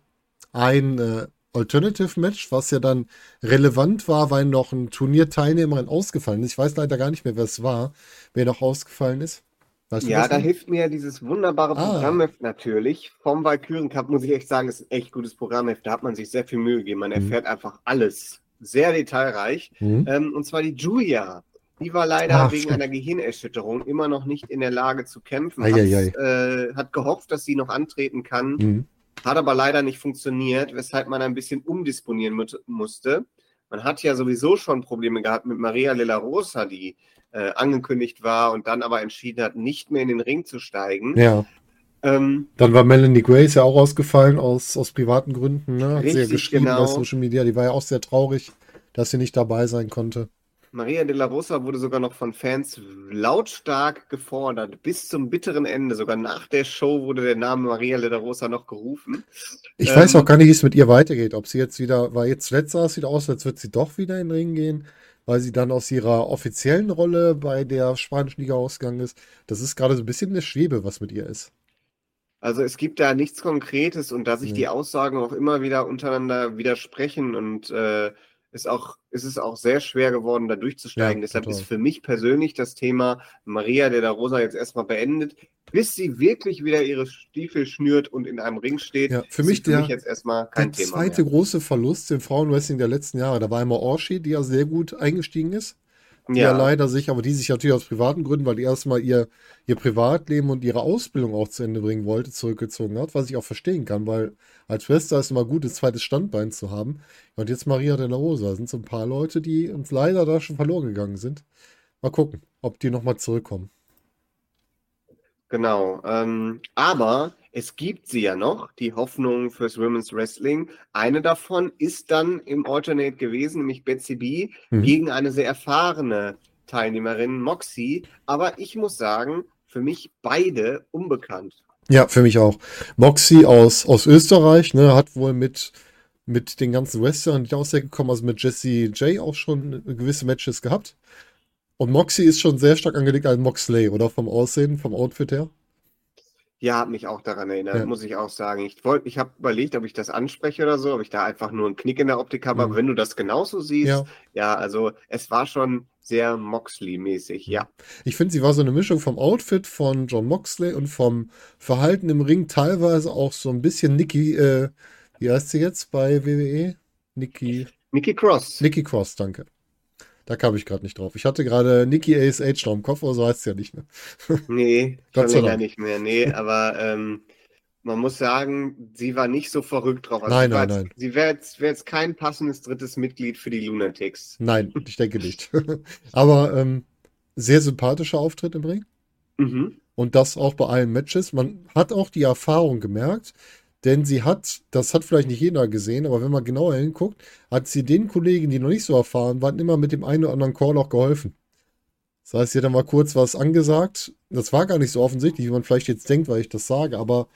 ein äh, Alternative-Match, was ja dann relevant war, weil noch ein Turnierteilnehmerin ausgefallen ist. Ich weiß leider gar nicht mehr, wer es war, wer noch ausgefallen ist. Weißt du
Ja, da hilft mir dieses wunderbare
Ah.
Programmheft natürlich. Vom Valkyren Cup muss ich echt sagen, ist ein echt gutes Programmheft. Da hat man sich sehr viel Mühe gegeben. Man
Mhm.
erfährt einfach alles. Sehr detailreich.
Mhm.
Ähm, und zwar die Julia. Die war leider
Ah,
wegen
stimmt.
einer Gehirnerschütterung immer noch nicht in der Lage zu kämpfen. Hat, äh, hat gehofft, dass sie noch antreten kann.
Mhm.
Hat aber leider nicht funktioniert, weshalb man ein bisschen umdisponieren mu musste. Man hat ja sowieso schon Probleme gehabt mit Maria Lilla Rosa, die äh, angekündigt war und dann aber entschieden hat, nicht mehr in den Ring zu steigen.
Ja,
Ähm,
dann war Melanie Grace ja auch ausgefallen aus, aus privaten Gründen. Ne? Hat sie ja
Richtig,
geschrieben
genau.
bei Social Media. Die war ja auch sehr traurig, dass sie nicht dabei sein konnte.
Maria de la Rosa wurde sogar noch von Fans lautstark gefordert, bis zum bitteren Ende. Sogar nach der Show wurde der Name Maria de la Rosa noch gerufen.
Ich
Ähm,
weiß auch gar nicht, wie es mit ihr weitergeht. Ob sie jetzt wieder, weil jetzt zuletzt sah es wieder aus, als wird sie doch wieder in den Ring gehen, weil sie dann aus ihrer offiziellen Rolle bei der spanischen Liga ausgegangen ist. Das ist gerade so ein bisschen eine Schwebe, was mit ihr ist.
Also es gibt da nichts Konkretes und da sich
Nee.
die Aussagen auch immer wieder untereinander widersprechen und äh, ist auch, ist es auch sehr schwer geworden, da durchzusteigen.
Ja,
Deshalb
total.
ist für mich persönlich das Thema Maria de la Rosa jetzt erstmal beendet, bis sie wirklich wieder ihre Stiefel schnürt und in einem Ring steht.
Ja, für mich
für
der-
mich jetzt erstmal kein
Der
Thema
zweite
mehr.
große Verlust im Frauenwrestling der letzten Jahre, da war einmal Orshi, die ja sehr gut eingestiegen ist. Die ja leider sich, aber die sich natürlich aus privaten Gründen, weil die erstmal ihr, ihr Privatleben und ihre Ausbildung auch zu Ende bringen wollte, zurückgezogen hat, was ich auch verstehen kann, weil als Schwester ist immer gut, ein zweites Standbein zu haben. Und jetzt Maria de la Rosa sind so ein paar Leute, die uns leider da schon verloren gegangen sind. Mal gucken, ob die nochmal zurückkommen.
Genau. Ähm, aber es gibt sie ja noch, die Hoffnung fürs Women's Wrestling. Eine davon ist dann im Alternate gewesen, nämlich Betsy B, mhm. gegen eine sehr erfahrene Teilnehmerin, Moxie. Aber ich muss sagen, für mich beide unbekannt.
Ja, für mich auch. Moxie aus, aus Österreich, ne, hat wohl mit, mit den ganzen Western nicht ausgekommen, also mit Jesse J auch schon gewisse Matches gehabt. Und Moxie ist schon sehr stark angelegt an Moxley, oder? Vom Aussehen, vom Outfit her?
Ja, hat mich auch daran erinnert, ja. muss ich auch sagen. Ich wollte, ich habe überlegt, ob ich das anspreche oder so, ob ich da einfach nur einen Knick in der Optik habe. Mhm. Aber wenn du das genauso siehst, ja. ja, also es war schon sehr Moxley-mäßig, ja.
Ich finde, sie war so eine Mischung vom Outfit von John Moxley und vom Verhalten im Ring, teilweise auch so ein bisschen Nikki, äh, wie heißt sie jetzt bei WWE? Nikki.
Nikki Cross.
Nikki Cross, danke. Da kam ich gerade nicht drauf. Ich hatte gerade Nikki Ace Age im Kopf, aber so heißt es ja nicht mehr. *laughs*
nee, Gott sei Dank. nicht mehr. Nee, aber ähm, man muss sagen, sie war nicht so verrückt drauf.
Also nein, nein,
jetzt,
nein.
Sie wäre jetzt, wär jetzt kein passendes drittes Mitglied für die Lunatics.
Nein, ich denke nicht. *laughs* aber ähm, sehr sympathischer Auftritt im Ring. Mhm. Und das auch bei allen Matches. Man hat auch die Erfahrung gemerkt, denn sie hat, das hat vielleicht nicht jeder gesehen, aber wenn man genauer hinguckt, hat sie den Kollegen, die noch nicht so erfahren waren, immer mit dem einen oder anderen Call auch geholfen. Das heißt, sie hat dann mal kurz was angesagt. Das war gar nicht so offensichtlich, wie man vielleicht jetzt denkt, weil ich das sage, aber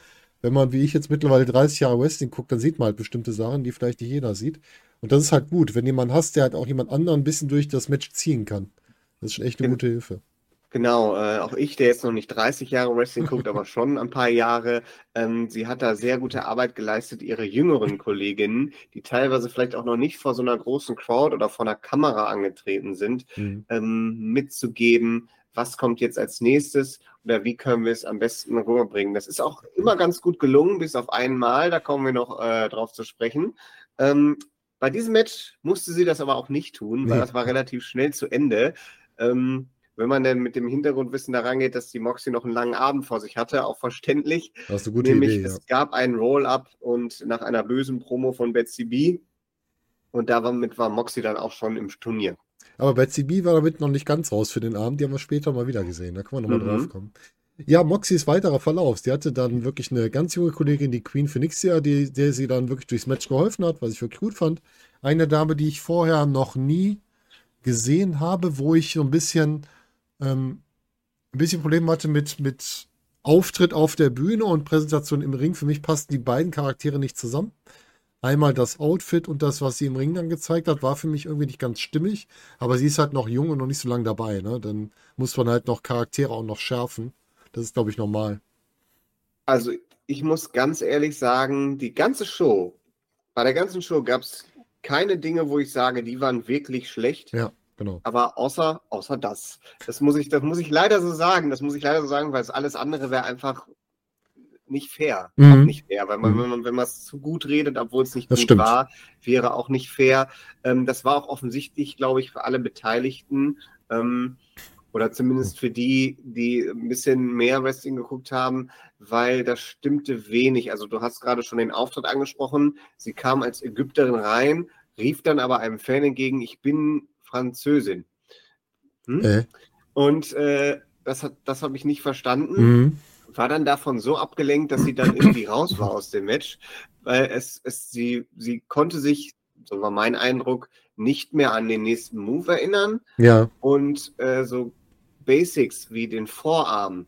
wenn man, wie ich jetzt mittlerweile 30 Jahre Wrestling guckt, dann sieht man halt bestimmte Sachen, die vielleicht nicht jeder sieht. Und das ist halt gut, wenn jemand hast, der halt auch jemand anderen ein bisschen durch das Match ziehen kann. Das ist schon echt eine gute Hilfe.
Genau, äh, auch ich, der jetzt noch nicht 30 Jahre Wrestling guckt, *laughs* aber schon ein paar Jahre, ähm, sie hat da sehr gute Arbeit geleistet, ihre jüngeren Kolleginnen, die teilweise vielleicht auch noch nicht vor so einer großen Crowd oder vor einer Kamera angetreten sind, mhm. ähm, mitzugeben, was kommt jetzt als nächstes oder wie können wir es am besten rüberbringen. Das ist auch immer ganz gut gelungen, bis auf einmal, da kommen wir noch äh, drauf zu sprechen. Ähm, bei diesem Match musste sie das aber auch nicht tun, weil das war relativ schnell zu Ende. Ähm, wenn man denn mit dem Hintergrundwissen da rangeht, dass die Moxie noch einen langen Abend vor sich hatte, auch verständlich.
Das ist eine gute Nämlich, Idee,
ja. es gab einen Roll-Up und nach einer bösen Promo von Betsy B. Und damit war Moxie dann auch schon im Turnier.
Aber Betsy B war damit noch nicht ganz raus für den Abend. Die haben wir später mal wieder gesehen. Da können wir nochmal mhm. drauf kommen. Ja, Moxies weiterer Verlauf. Sie hatte dann wirklich eine ganz junge Kollegin, die Queen Phoenixia, die, der sie dann wirklich durchs Match geholfen hat, was ich wirklich gut fand. Eine Dame, die ich vorher noch nie gesehen habe, wo ich so ein bisschen ähm, ein bisschen Probleme hatte mit, mit Auftritt auf der Bühne und Präsentation im Ring. Für mich passten die beiden Charaktere nicht zusammen. Einmal das Outfit und das, was sie im Ring dann gezeigt hat, war für mich irgendwie nicht ganz stimmig. Aber sie ist halt noch jung und noch nicht so lange dabei. Ne? Dann muss man halt noch Charaktere auch noch schärfen. Das ist, glaube ich, normal.
Also, ich muss ganz ehrlich sagen, die ganze Show, bei der ganzen Show gab es keine Dinge, wo ich sage, die waren wirklich schlecht.
Ja. Genau.
Aber außer, außer das. Das muss, ich, das muss ich leider so sagen. Das muss ich leider so sagen, weil es alles andere wäre einfach nicht fair.
Mhm.
nicht fair, weil man, mhm. wenn man, wenn man es zu gut redet, obwohl es nicht
das
gut
stimmt.
war, wäre auch nicht fair. Ähm, das war auch offensichtlich, glaube ich, für alle Beteiligten. Ähm, oder zumindest für die, die ein bisschen mehr Wrestling geguckt haben, weil das stimmte wenig. Also du hast gerade schon den Auftritt angesprochen. Sie kam als Ägypterin rein, rief dann aber einem Fan entgegen, ich bin Französin. Hm? Äh. Und äh, das, das habe ich nicht verstanden. Mhm. War dann davon so abgelenkt, dass sie dann irgendwie raus war aus dem Match, weil es, es sie, sie konnte sich, so war mein Eindruck, nicht mehr an den nächsten Move erinnern.
Ja.
Und äh, so Basics wie den Vorarm,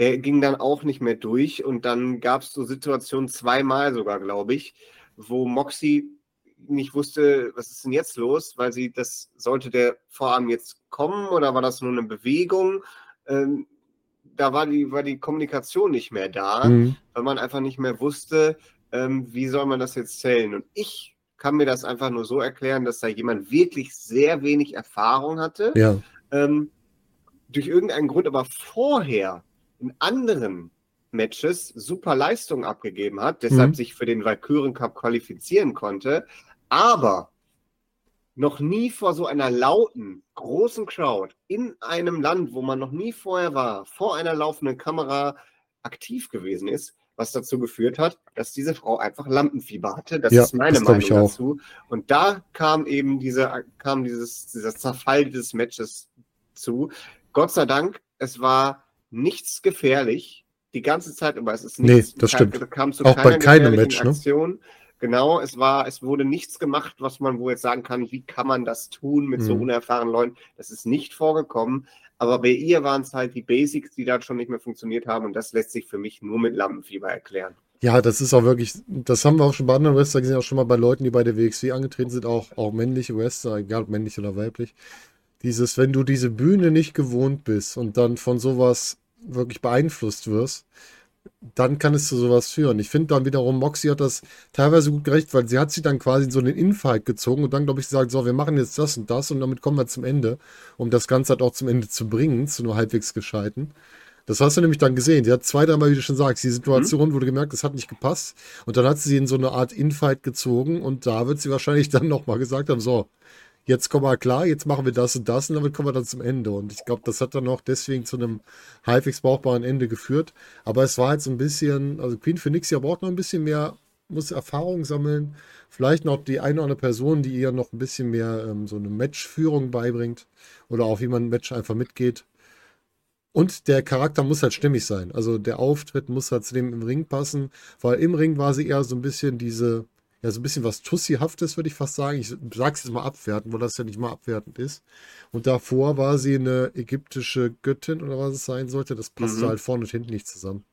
der ging dann auch nicht mehr durch. Und dann gab es so Situationen zweimal sogar, glaube ich, wo Moxie nicht wusste, was ist denn jetzt los, weil sie das, sollte der Vorarm jetzt kommen oder war das nur eine Bewegung? Ähm, da war die, war die Kommunikation nicht mehr da, mhm. weil man einfach nicht mehr wusste, ähm, wie soll man das jetzt zählen. Und ich kann mir das einfach nur so erklären, dass da jemand wirklich sehr wenig Erfahrung hatte,
ja.
ähm, durch irgendeinen Grund aber vorher in anderen Matches super Leistung abgegeben hat, deshalb mhm. sich für den Valkyren Cup qualifizieren konnte, aber noch nie vor so einer lauten, großen Crowd in einem Land, wo man noch nie vorher war, vor einer laufenden Kamera aktiv gewesen ist, was dazu geführt hat, dass diese Frau einfach Lampenfieber hatte. Das
Ja,
ist meine
das
Meinung dazu. Und da kam eben diese, kam dieses, dieser Zerfall dieses Matches zu. Gott sei Dank, es war nichts gefährlich. Die ganze Zeit über. Es ist
Nee,
nichts,
das stimmt. Auch bei keinem Match, ne?
Aktion. Genau, es war, es wurde nichts gemacht, was man wo jetzt sagen kann, wie kann man das tun mit so
Mhm.
unerfahrenen Leuten. Das ist nicht vorgekommen. Aber bei ihr waren es halt die Basics, die da schon nicht mehr funktioniert haben. Und das lässt sich für mich nur mit Lampenfieber erklären.
Ja, das ist auch wirklich, das haben wir auch schon bei anderen Wrestlern gesehen, auch schon mal bei Leuten, die bei der WXW angetreten sind, auch, auch männliche Wrestler, egal ob männlich oder weiblich. Dieses, wenn du diese Bühne nicht gewohnt bist und dann von sowas wirklich beeinflusst wirst, dann kann es zu sowas führen. Ich finde dann wiederum, Moxie hat das teilweise gut gerecht, weil sie hat sich dann quasi in so einen Infight gezogen und dann, glaube ich, gesagt, so, wir machen jetzt das und das und damit kommen wir zum Ende, um das Ganze halt auch zum Ende zu bringen, zu nur halbwegs gescheiten. Das hast du nämlich dann gesehen. Sie hat zwei, dreimal, wie du schon sagst, die Situation wurde gemerkt, das hat nicht gepasst. Und dann hat sie in so eine Art Infight gezogen und da wird sie wahrscheinlich *laughs* dann nochmal gesagt haben, so, jetzt kommen wir klar, jetzt machen wir das und das und damit kommen wir dann zum Ende. Und ich glaube, das hat dann auch deswegen zu einem halbwegs brauchbaren Ende geführt. Aber es war halt so ein bisschen, also Queen Phoenix ja braucht noch ein bisschen mehr, muss Erfahrung sammeln. Vielleicht noch die eine oder andere Person, die ihr noch ein bisschen mehr ähm, so eine Matchführung beibringt oder auch wie man ein Match einfach mitgeht. Und der Charakter muss halt stimmig sein. Also der Auftritt muss halt zu dem im Ring passen, weil im Ring war sie eher so ein bisschen diese, ja, so ein bisschen was Tussihaftes, würde ich fast sagen. Ich sag's jetzt mal abwertend, weil das ja nicht mal abwertend ist. Und davor war sie eine ägyptische Göttin oder was es sein sollte. Das passte
Mhm.
halt vorne und hinten nicht zusammen.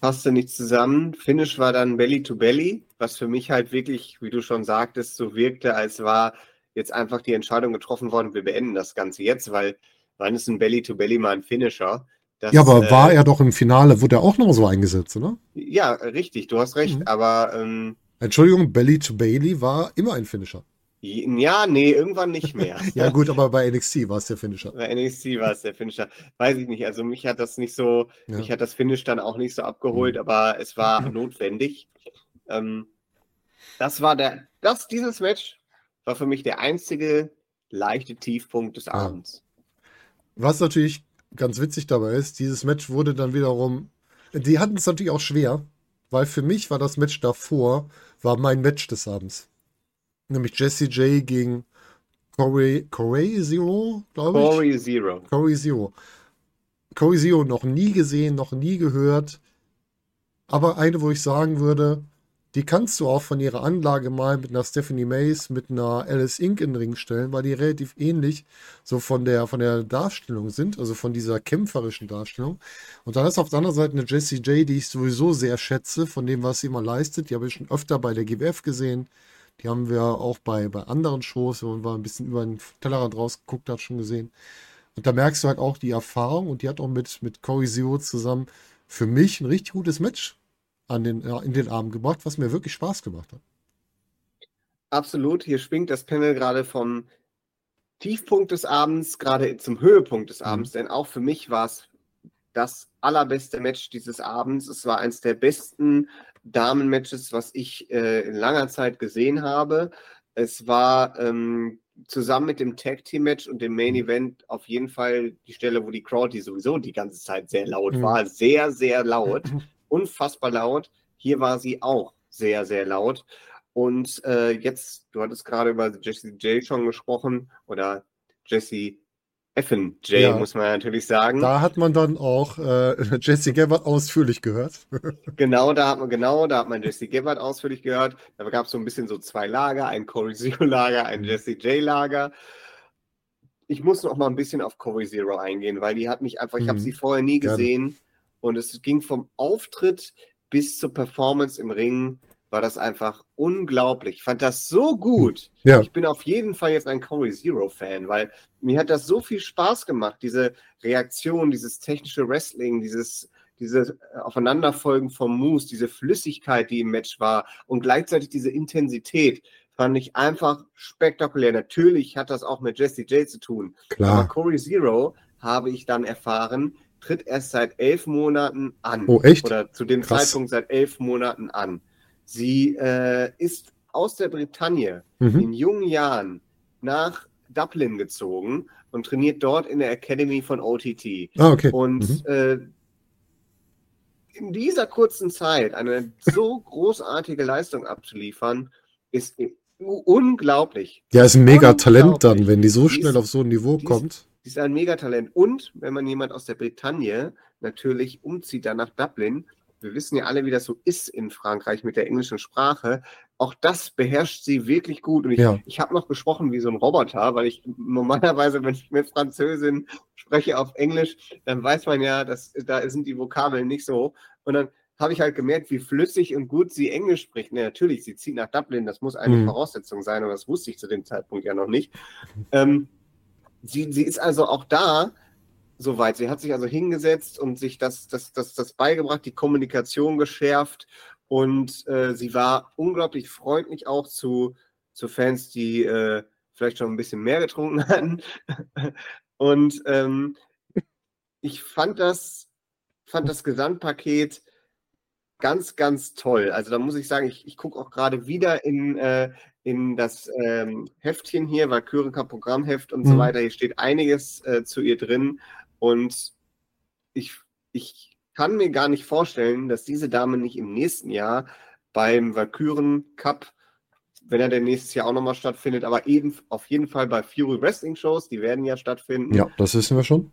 Passte nicht zusammen. Finish war dann Belly to Belly, was für mich halt wirklich, wie du schon sagtest, so wirkte, als war jetzt einfach die Entscheidung getroffen worden, wir beenden das Ganze jetzt, weil wann ist ein Belly to Belly mal ein Finisher? Das,
ja, aber
äh,
war er doch im Finale, wurde er auch noch so eingesetzt, oder?
Ja, richtig, du hast recht,
Mhm.
aber ähm,
Entschuldigung, Belly to Bailey war immer ein Finisher.
ja, nee, irgendwann nicht mehr. *laughs*
Ja, gut, aber bei NXT war es der Finisher.
Bei NXT war es der Finisher. Weiß ich nicht. Also mich hat das nicht so,
Ja.
mich hat das Finish dann auch nicht so abgeholt,
Mhm.
aber es war notwendig. Ähm, das war der, das, dieses Match war für mich der einzige leichte Tiefpunkt des Abends.
Was natürlich ganz witzig dabei ist, dieses Match wurde dann wiederum, die hatten es natürlich auch schwer, weil für mich war das Match davor, war mein Match des Abends. Nämlich Jesse J gegen Corey, Corey Zero, glaube ich.
Corey Zero.
Corey Zero. Corey Zero noch nie gesehen, noch nie gehört. Aber eine, wo ich sagen würde, die kannst du auch von ihrer Anlage mal mit einer Stephanie Mays, mit einer Alice Inc. in den Ring stellen, weil die relativ ähnlich so von der, von der Darstellung sind, also von dieser kämpferischen Darstellung. Und dann ist auf der anderen Seite eine Jessie J, die ich sowieso sehr schätze, von dem, was sie immer leistet. Die habe ich schon öfter bei der GWF gesehen. Die haben wir auch bei, bei anderen Shows, wenn man mal ein bisschen über den Tellerrand rausgeguckt hat, schon gesehen. Und da merkst du halt auch die Erfahrung und die hat auch mit, mit Corey Zero zusammen für mich ein richtig gutes Match an den, in den Abend gebracht, was mir wirklich Spaß gemacht hat.
Absolut. Hier schwingt das Panel gerade vom Tiefpunkt des Abends, gerade zum Höhepunkt des
Mhm.
Abends, denn auch für mich war es das allerbeste Match dieses Abends. Es war eines der besten Damenmatches, was ich äh, in langer Zeit gesehen habe. Es war ähm, zusammen mit dem Tag Team Match und dem Main
Mhm.
Event auf jeden Fall die Stelle, wo die Crowd, die sowieso die ganze Zeit sehr laut
Mhm.
war, sehr, sehr laut, *laughs* unfassbar laut. Hier war sie auch sehr, sehr laut. Und äh, jetzt, du hattest gerade über Jesse J schon gesprochen oder Jesse Effen J,
Ja.
muss man natürlich sagen.
Da hat man dann auch äh, *laughs* Jesse Gabbard ausführlich gehört. *laughs*
Genau, da hat man genau, da hat man Jesse Gabbard ausführlich gehört. Da gab es so ein bisschen so zwei Lager, ein Corey Zero Lager, ein
Mhm.
Jesse J Lager. Ich muss noch mal ein bisschen auf Corey Zero eingehen, weil die hat mich einfach, ich habe
Mhm.
sie vorher nie gesehen und es ging vom Auftritt bis zur Performance im Ring, war das einfach unglaublich. Ich fand das so gut.
Ja.
Ich bin auf jeden Fall jetzt ein Corey Zero Fan, weil mir hat das so viel Spaß gemacht, diese Reaktion, dieses technische Wrestling, dieses diese äh, Aufeinanderfolgen vom Moves, diese Flüssigkeit, die im Match war und gleichzeitig diese Intensität fand ich einfach spektakulär. Natürlich hat das auch mit Jesse J zu tun. Aber
Klar.
Corey Zero, habe ich dann erfahren, tritt erst seit elf Monaten an.
Oh, echt?
Oder zu dem
Krass.
Zeitpunkt seit elf Monaten an. Sie äh, ist aus der Bretagne
Mhm.
in jungen Jahren nach Dublin gezogen und trainiert dort in der Academy von OTT.
Ah, okay.
Und
Mhm.
äh, in dieser kurzen Zeit eine so großartige Leistung abzuliefern, ist unglaublich.
Ja, ist ein mega Talent dann, wenn die so
Die
schnell
ist-
auf so ein Niveau kommt.
Sie ist ein Megatalent. Und wenn man jemand aus der Bretagne natürlich umzieht dann nach Dublin, wir wissen ja alle, wie das so ist in Frankreich mit der englischen Sprache. Auch das beherrscht sie wirklich gut. Und ich,
Ja.
ich habe noch gesprochen wie so ein Roboter, weil ich normalerweise, wenn ich mit Französin spreche auf Englisch, dann weiß man ja, dass da sind die Vokabeln nicht so. Und dann habe ich halt gemerkt, wie flüssig und gut sie Englisch spricht. Na, natürlich, sie zieht nach Dublin, das muss eine
Mhm.
Voraussetzung sein, und das wusste ich zu dem Zeitpunkt ja noch nicht. Ähm, sie, sie ist also auch da soweit. Sie hat sich also hingesetzt und sich das, das, das, das beigebracht, die Kommunikation geschärft und äh, sie war unglaublich freundlich auch zu, zu Fans, die äh, vielleicht schon ein bisschen mehr getrunken *laughs* hatten. Und ähm, ich fand das, fand das Gesamtpaket ganz, ganz toll. Also da muss ich sagen, ich, ich gucke auch gerade wieder in, äh, in das ähm, Heftchen hier, Valkyrenka Programmheft und so
Mhm.
weiter. Hier steht einiges äh, zu ihr drin und ich, ich kann mir gar nicht vorstellen, dass diese Dame nicht im nächsten Jahr beim Valkyren Cup, wenn er denn nächstes Jahr auch nochmal stattfindet, aber eben auf jeden Fall bei Fury Wrestling Shows, die werden ja stattfinden
Ja, das wissen wir schon.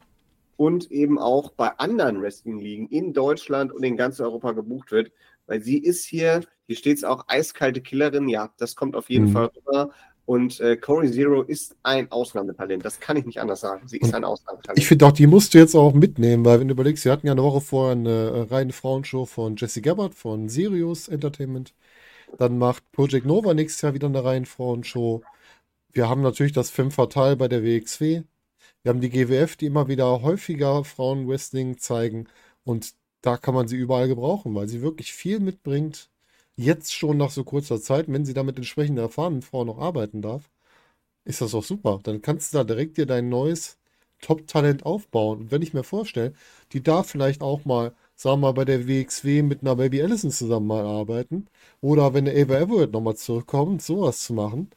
und eben auch bei anderen Wrestling-Ligen in Deutschland und in ganz Europa gebucht wird, weil sie ist hier, hier steht es auch, eiskalte Killerin, ja, das kommt auf jeden
Mhm.
Fall rüber. Und äh, Corey Zero ist ein Ausnahmetalent, das kann ich nicht anders sagen. Sie ist ein Ausnahmetalent.
Ich finde auch, die musst du jetzt auch mitnehmen, weil wenn du überlegst, wir hatten ja eine Woche vorher eine äh, reine Frauenshow von Jesse Gabbard von Sirius Entertainment. Dann macht Project Nova nächstes Jahr wieder eine reine Frauenshow. Wir haben natürlich das Femme Fatale bei der WXW. Wir haben die GWF, die immer wieder häufiger Frauenwrestling zeigen. Und da kann man sie überall gebrauchen, weil sie wirklich viel mitbringt. Jetzt schon nach so kurzer Zeit, wenn sie da mit entsprechenden erfahrenen Frauen noch arbeiten darf, ist das auch super. Dann kannst du da direkt dir dein neues Top-Talent aufbauen. Und wenn ich mir vorstelle, die darf vielleicht auch mal, sagen wir mal, bei der WXW mit einer Baby Allison zusammen mal arbeiten. Oder wenn Ava Everett nochmal zurückkommt, sowas zu machen.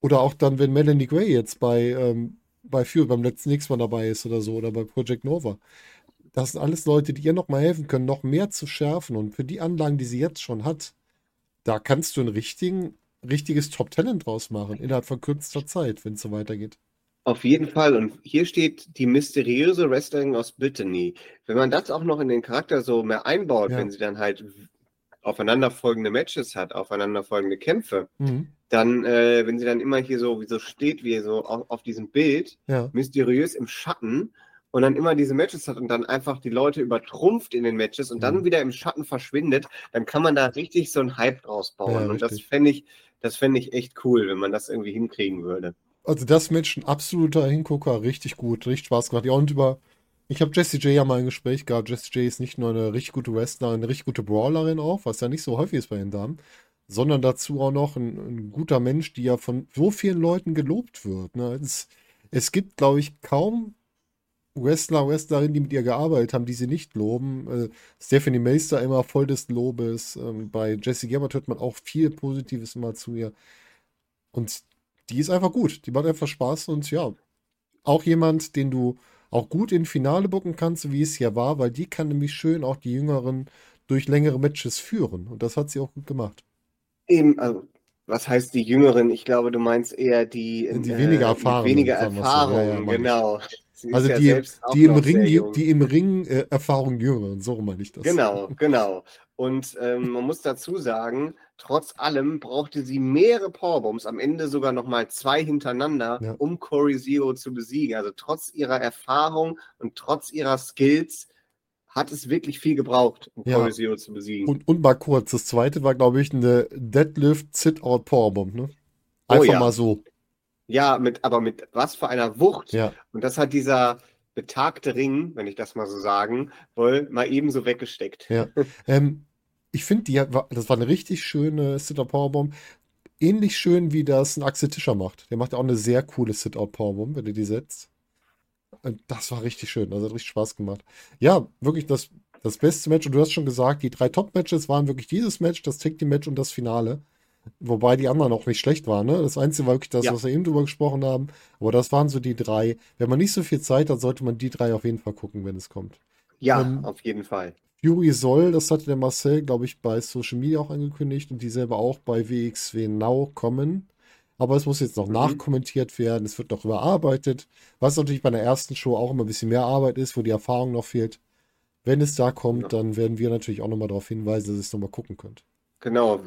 Oder auch dann, wenn Melanie Gray jetzt bei, ähm, bei Fury beim letzten nächsten Mal dabei ist oder so, oder bei Project Nova. Das sind alles Leute, die ihr nochmal helfen können, noch mehr zu schärfen. Und für die Anlagen, die sie jetzt schon hat, da kannst du ein richtigen, richtiges Top-Talent draus machen, innerhalb von kürzester Zeit, wenn es so weitergeht.
Auf jeden Fall. Und hier steht die mysteriöse Wrestlerin aus Brittany. Wenn man das auch noch in den Charakter so mehr einbaut,
Ja.
wenn sie dann halt aufeinanderfolgende Matches hat, aufeinanderfolgende Kämpfe,
Mhm.
dann, äh, wenn sie dann immer hier so, wie so steht, wie so auf, auf diesem Bild,
Ja.
mysteriös im Schatten und dann immer diese Matches hat und dann einfach die Leute übertrumpft in den Matches und dann
Mhm.
wieder im Schatten verschwindet, dann kann man da richtig so einen Hype draus bauen.
Ja,
und das fände ich, das fände ich echt cool, wenn man das irgendwie hinkriegen würde.
Also das Match ein absoluter Hingucker, richtig gut, richtig Spaß gemacht. Ja, und über, ich habe Jessie J ja mal ein Gespräch gehabt. Jessie J ist nicht nur eine richtig gute Wrestlerin, eine richtig gute Brawlerin auch, was ja nicht so häufig ist bei den Damen, sondern dazu auch noch ein, ein guter Mensch, die ja von so vielen Leuten gelobt wird. Ne? Es, es gibt, glaube ich, kaum Wrestler, Wrestlerinnen, die mit ihr gearbeitet haben, die sie nicht loben. Äh, Stephanie Meister immer voll des Lobes. Ähm, bei Jessie Gabbard hört man auch viel Positives immer zu ihr. Und die ist einfach gut. Die macht einfach Spaß und ja, auch jemand, den du auch gut in Finale bucken kannst, wie es hier war, weil die kann nämlich schön auch die Jüngeren durch längere Matches führen. Und das hat sie auch gut gemacht.
Eben, also, was heißt die Jüngeren? Ich glaube, du meinst eher die,
Die
äh,
weniger
mit
Erfahrenen,
weniger
so. Ja,
Erfahrung,
ja, meine ich.
Sie
Also
ja
die,
auch
die im Ring, die, im Ring äh, Erfahrung Jüngeren, so meine ich das.
Genau, *laughs* genau. Und ähm, man muss dazu sagen, trotz allem brauchte sie mehrere Powerbombs, am Ende sogar nochmal zwei hintereinander,
Ja.
um Corey Zero zu besiegen. Also trotz ihrer Erfahrung und trotz ihrer Skills hat es wirklich viel gebraucht, um
Ja.
Corey Zero zu besiegen.
Und, und mal kurz, das zweite war, glaube ich, eine Deadlift Sit-Out Powerbomb, ne?
Oh
Einfach
ja.
mal so.
Ja, mit, aber mit was für einer Wucht.
Ja.
Und das hat dieser betagte Ring, wenn ich das mal so sagen will, mal ebenso weggesteckt.
Ja. *laughs* Ähm, ich finde, das war eine richtig schöne Sit-Out Powerbomb. Ähnlich schön, wie das ein Axel Tischer macht. Der macht ja auch eine sehr coole Sit-Out Powerbomb, wenn er die setzt. Und das war richtig schön. Das hat richtig Spaß gemacht. Ja, wirklich das, das beste Match. Und du hast schon gesagt, die drei Top-Matches waren wirklich dieses Match, das Tag Team Match und das Finale. Wobei die anderen auch nicht schlecht waren. Ne? Das Einzige war wirklich das,
Ja.
was wir eben drüber gesprochen haben. Aber das waren so die drei. Wenn man nicht so viel Zeit hat, sollte man die drei auf jeden Fall gucken, wenn es kommt.
Ja,
Ähm,
auf jeden Fall.
Fury soll, das hatte der Marcel, glaube ich, bei Social Media auch angekündigt und die selber auch bei WXW Now kommen. Aber es muss jetzt noch
Mhm.
nachkommentiert werden, es wird noch überarbeitet, was natürlich bei der ersten Show auch immer ein bisschen mehr Arbeit ist, wo die Erfahrung noch fehlt. Wenn es da kommt,
Ja.
dann werden wir natürlich auch nochmal darauf hinweisen, dass ihr es nochmal gucken könnt.
Genau.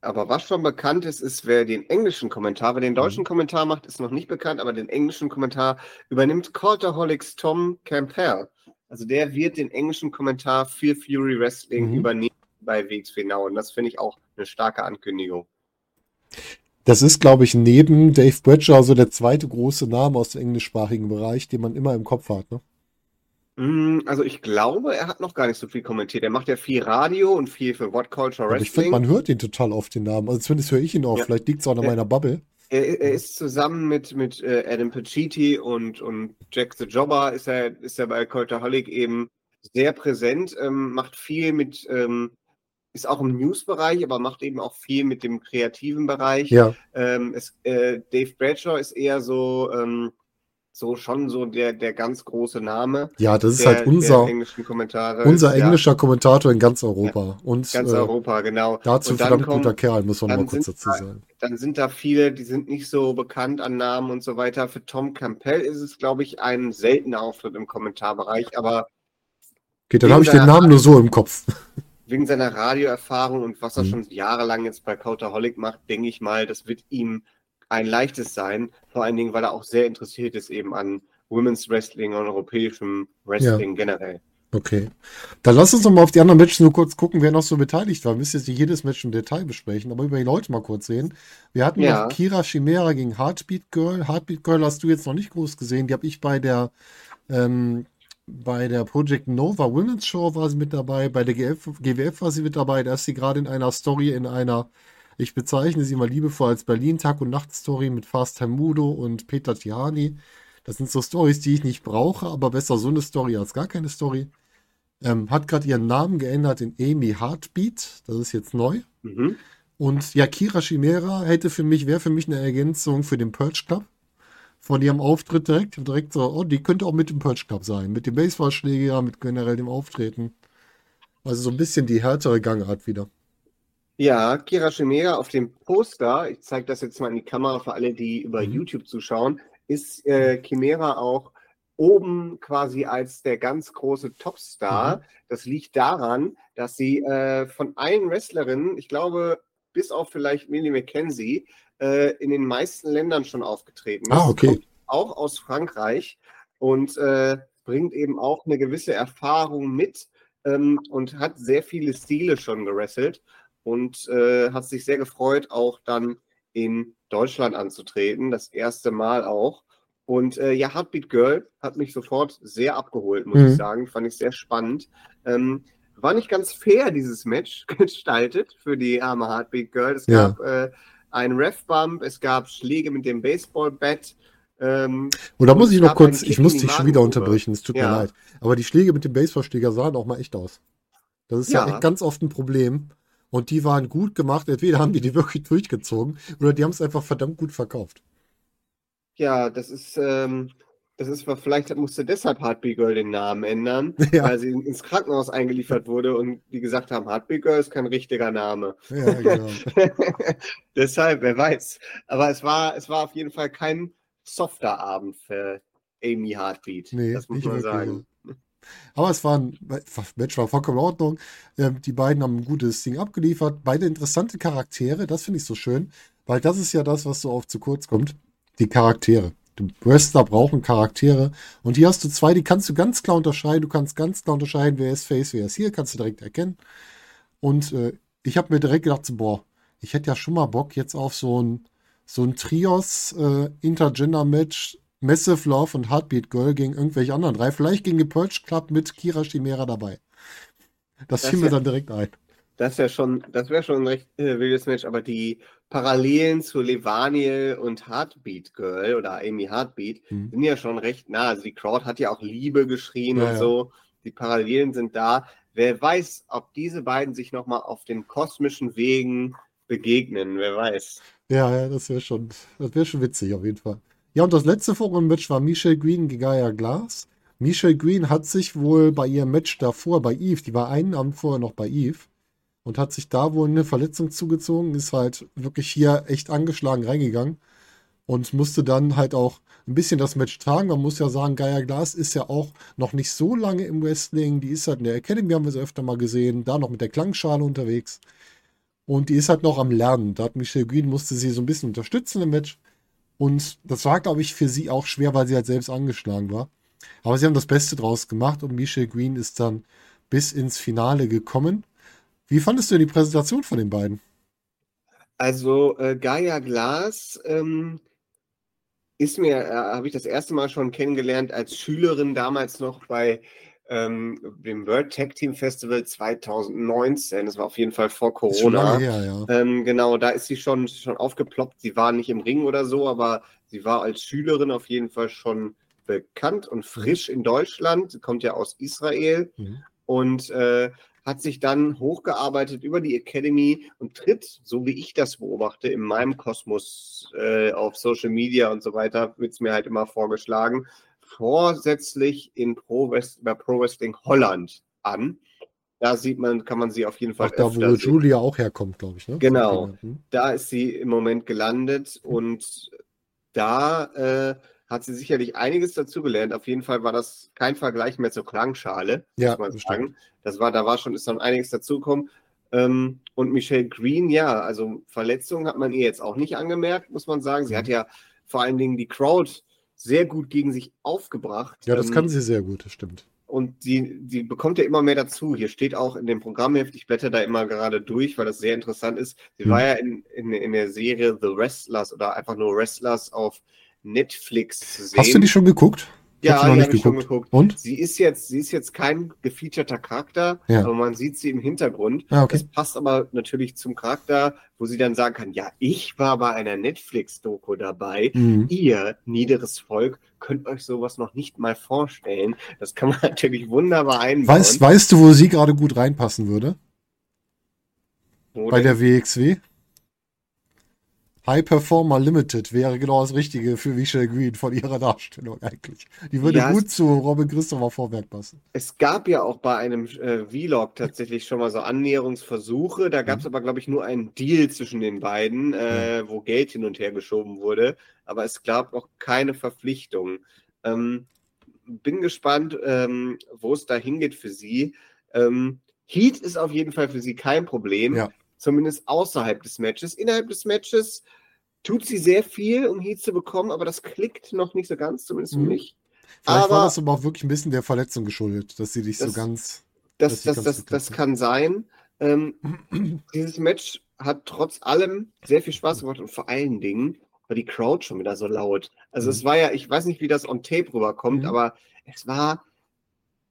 Aber was schon bekannt ist, ist, wer den englischen Kommentar, wer den deutschen
Mhm.
Kommentar macht, ist noch nicht bekannt, aber den englischen Kommentar übernimmt Cultaholics Tom Campbell. Also der wird den englischen Kommentar für Fury Wrestling
Mhm.
übernehmen bei WXW Now. Und das finde ich auch eine starke Ankündigung.
Das ist, glaube ich, neben Dave Bradshaw so der zweite große Name aus dem englischsprachigen Bereich, den man immer im Kopf hat. Ne?
Mm, Also ich glaube, er hat noch gar nicht so viel kommentiert. Er macht ja viel Radio und viel für What Culture
Aber ich finde,
Wrestling.
man hört ihn total oft, den Namen. Also zumindest höre ich ihn auch.
Ja.
Vielleicht liegt es auch an meiner Bubble.
Er, er ist zusammen mit, mit äh, Adam Pacitti und, und Jack the Jobber ist er, ist er bei Cultaholic eben sehr präsent, ähm, macht viel mit, ähm, ist auch im News-Bereich, aber macht eben auch viel mit dem kreativen Bereich.
Ja.
Ähm, es, äh, Dave Bradshaw ist eher so, ähm, so schon so der, der ganz große Name
Ja, das ist
der,
halt unser,
der englischen Kommentare.
unser
Ja,
englischer Kommentator in ganz Europa. Und
ganz
äh,
Europa, genau.
dazu
Und
verdammt
kommen-
guter Kerl, muss man mal kurz dazu
da-
sagen.
dann sind da viele, die sind nicht so bekannt an Namen und so weiter. Für Tom Campbell ist es, glaube ich, ein seltener Auftritt im Kommentarbereich, aber
Okay, dann habe ich den Namen nur so im Kopf. *laughs*
wegen seiner Radioerfahrung und was er
Mhm.
schon jahrelang jetzt bei Cultaholic macht, denke ich mal, das wird ihm ein leichtes sein. Vor allen Dingen, weil er auch sehr interessiert ist eben an Women's Wrestling und europäischem Wrestling generell.
Okay. Dann lass uns noch mal auf die anderen Matches nur kurz gucken, wer noch so beteiligt war. Wir müssen jetzt nicht jedes Match im Detail besprechen, aber über die Leute mal kurz sehen. Wir hatten
Ja.
noch Kira Chimera gegen Heartbeat Girl. Heartbeat Girl hast du jetzt noch nicht groß gesehen. Die habe ich bei der ähm, bei der Project Nova Women's Show war sie mit dabei. Bei der GF, GWF war sie mit dabei. Da ist sie gerade in einer Story, in einer, ich bezeichne sie mal liebevoll als Berlin Tag und Nacht Story mit Fast Mudo und Peter Tihani. Das sind so Stories, die ich nicht brauche, aber besser so eine Story als gar keine Story. Ähm, hat gerade ihren Namen geändert in Amy Heartbeat. Das ist jetzt neu.
Mhm.
Und ja, Kira Chimera hätte für mich, wäre für mich eine Ergänzung für den Purge Club. Von ihrem Auftritt direkt, direkt so, oh, die könnte auch mit dem Purge Club sein. Mit dem Baseballschläger, mit generell dem Auftreten. Also so ein bisschen die härtere Gangart wieder.
Ja, Kira Chimera auf dem Poster, ich zeige das jetzt mal in die Kamera für alle, die über
Mhm.
YouTube zuschauen, ist äh, Chimera auch oben quasi als der ganz große Topstar.
Mhm.
Das liegt daran, dass sie äh, von allen Wrestlerinnen, ich glaube, bis auf vielleicht Millie McKenzie, äh, in den meisten Ländern schon aufgetreten ist.
Ah, okay.
Auch aus Frankreich und äh, bringt eben auch eine gewisse Erfahrung mit ähm, und hat sehr viele Stile schon gewrestelt und äh, hat sich sehr gefreut, auch dann in Deutschland anzutreten, das erste Mal auch. Und äh, ja, Heartbeat Girl hat mich sofort sehr abgeholt, muss
Mhm.
ich sagen. Fand ich sehr spannend. Ähm, war nicht ganz fair, dieses Match *laughs* gestaltet für die arme Heartbeat Girl. Es
Ja.
gab äh, einen Ref-Bump, es gab Schläge mit dem Baseball-Bat. Ähm,
Und da muss ich noch kurz, ich muss dich schon wieder unterbrechen, es tut mir
Ja.
leid. Aber die Schläge mit dem Baseballschläger sahen auch mal echt aus. Das ist ja,
Ja.
echt ganz oft ein Problem. Und die waren gut gemacht. Entweder haben die die wirklich durchgezogen oder die haben es einfach verdammt gut verkauft.
ja, das ist, ähm, das ist, vielleicht musste deshalb Heartbeat Girl den Namen ändern, *laughs*
Ja,
weil sie ins Krankenhaus eingeliefert wurde und die gesagt haben, Heartbeat Girl ist kein richtiger Name.
ja, genau. *laughs*
Deshalb, wer weiß. Aber es war, es war auf jeden Fall kein softer Abend für Amy Heartbeat.
Nee,
das muss
nicht
man
wirklich.
sagen.
Aber es war ein Match war vollkommen in Ordnung. Ähm, die beiden haben ein gutes Ding abgeliefert. Beide interessante Charaktere, das finde ich so schön, weil das ist ja das, was so oft zu kurz kommt. Die Charaktere. Die Wrestler brauchen Charaktere. Und hier hast du zwei, die kannst du ganz klar unterscheiden. Du kannst ganz klar unterscheiden, wer ist Face, wer ist hier, kannst du direkt erkennen. Und äh, ich habe mir direkt gedacht, so, boah, ich hätte ja schon mal Bock jetzt auf so ein, so ein Trios äh, Intergender-Match Massive Love und Heartbeat Girl gegen irgendwelche anderen drei. Vielleicht gegen die Purge Club mit Kira Chimera dabei. Das,
Das
fiel mir dann direkt ein.
Das wäre schon, das wäre schon ein recht äh, wildes Match, aber die Parallelen zu Levaniel und Heartbeat Girl oder Amy Heartbeat
Mhm.
sind ja schon recht nah. Also die Crowd hat ja auch Liebe geschrien
Ja,
und
ja.
so. Die Parallelen sind da. Wer weiß, ob diese beiden sich nochmal auf den kosmischen Wegen begegnen, wer weiß.
Ja, ja, das wäre schon, das wäre schon witzig auf jeden Fall. Ja, und das letzte Forum-Match war Michelle Green gegen Gaia Glass. Michelle Green hat sich wohl bei ihrem Match davor bei Eve, die war einen Abend vorher noch bei Eve und hat sich da wohl eine Verletzung zugezogen, ist halt wirklich hier echt angeschlagen reingegangen und musste dann halt auch ein bisschen das Match tragen. Man muss ja sagen, Gaia Glass ist ja auch noch nicht so lange im Wrestling. Die ist halt in der Academy, haben wir sie öfter mal gesehen, da noch mit der Klangschale unterwegs. Und die ist halt noch am Lernen. Da hat Michelle Green, musste sie so ein bisschen unterstützen im Match. Und das war, glaube ich, für sie auch schwer, weil sie halt selbst angeschlagen war. Aber sie haben das Beste draus gemacht und Michelle Green ist dann bis ins Finale gekommen. Wie fandest du die Präsentation von den beiden?
Also äh, Gaia Glass ähm, ist mir, äh, habe ich das erste Mal schon kennengelernt als Schülerin damals noch bei ähm, dem World Tag Team Festival 2019. Das war auf jeden Fall vor Corona.
Her, ja.
ähm, genau, da ist sie schon, schon aufgeploppt. Sie war nicht im Ring oder so, aber sie war als Schülerin auf jeden Fall schon bekannt und frisch in Deutschland. Sie kommt ja aus Israel
Mhm.
und äh, hat sich dann hochgearbeitet über die Academy und tritt, so wie ich das beobachte, in meinem Kosmos äh, auf Social Media und so weiter, wird es mir halt immer vorgeschlagen, vorsätzlich in Pro West bei Pro Wrestling Holland an. Da sieht man, kann man sie auf jeden Fall
Auch da, wo
sehen.
Julia auch herkommt, glaube ich. Ne?
Genau.
Mhm.
Da ist sie im Moment gelandet und da äh, hat sie sicherlich einiges dazugelernt. Auf jeden Fall war das kein Vergleich mehr zur Klangschale,
Ja,
muss man
das
sagen. Das war, da war schon, ist dann einiges dazugekommen. Ähm, und Michelle Green, ja, also Verletzungen hat man ihr jetzt auch nicht angemerkt, muss man sagen. Sie
Mhm.
hat ja vor allen Dingen die Crowd sehr gut gegen sich aufgebracht.
Ja, das
Ähm,
kann sie sehr gut, das stimmt.
und die, die bekommt ja immer mehr dazu. Hier steht auch in dem Programmheft, ich blätter da immer gerade durch, weil das sehr interessant ist. Sie
Mhm.
war ja in, in, in der Serie The Wrestlers oder einfach nur Wrestlers auf Netflix zu sehen.
Hast du die schon geguckt?
Ja,
noch nicht
ich schon
geguckt.
geguckt.
Und?
Sie ist jetzt, sie ist jetzt kein gefeaturter Charakter,
Ja.
aber man sieht sie im Hintergrund.
Ah, okay.
Das passt aber natürlich zum Charakter, wo sie dann sagen kann, ja, ich war bei einer Netflix-Doku dabei.
Mhm.
Ihr, niederes Volk, könnt euch sowas noch nicht mal vorstellen. Das kann man *laughs* natürlich wunderbar einbauen.
Weißt, weißt du, wo sie gerade gut reinpassen würde?
Wo
Bei
denn?
der WXW? High Performer Limited wäre genau das Richtige für Michelle Green von ihrer Darstellung eigentlich. Die würde
Ja,
gut zu Robin Christopher Vorwerk passen.
Es gab ja auch bei einem äh, Vlog tatsächlich schon mal so Annäherungsversuche. Da gab es aber, glaube ich, nur einen Deal zwischen den beiden, äh, wo Geld hin und her geschoben wurde. Aber es gab auch keine Verpflichtung. Ähm, bin gespannt, ähm, wo es da hingeht für sie. Ähm, Heat ist auf jeden Fall für sie kein Problem.
Ja.
Zumindest außerhalb des Matches. Innerhalb des Matches tut sie sehr viel, um Heat zu bekommen, aber das klickt noch nicht so ganz, zumindest für
Mhm.
mich.
Vielleicht war
Aber-
das aber auch wirklich ein bisschen der Verletzung geschuldet, dass sie so
Das-
ganz.
Das,
Das ganz
das, das kann sein. Ähm, *clears throat* dieses Match hat trotz allem sehr viel Spaß gemacht und vor allen Dingen war die Crowd schon wieder so laut. Also
Mhm.
es war ja, ich weiß nicht, wie das on Tape rüberkommt,
Mhm.
aber es war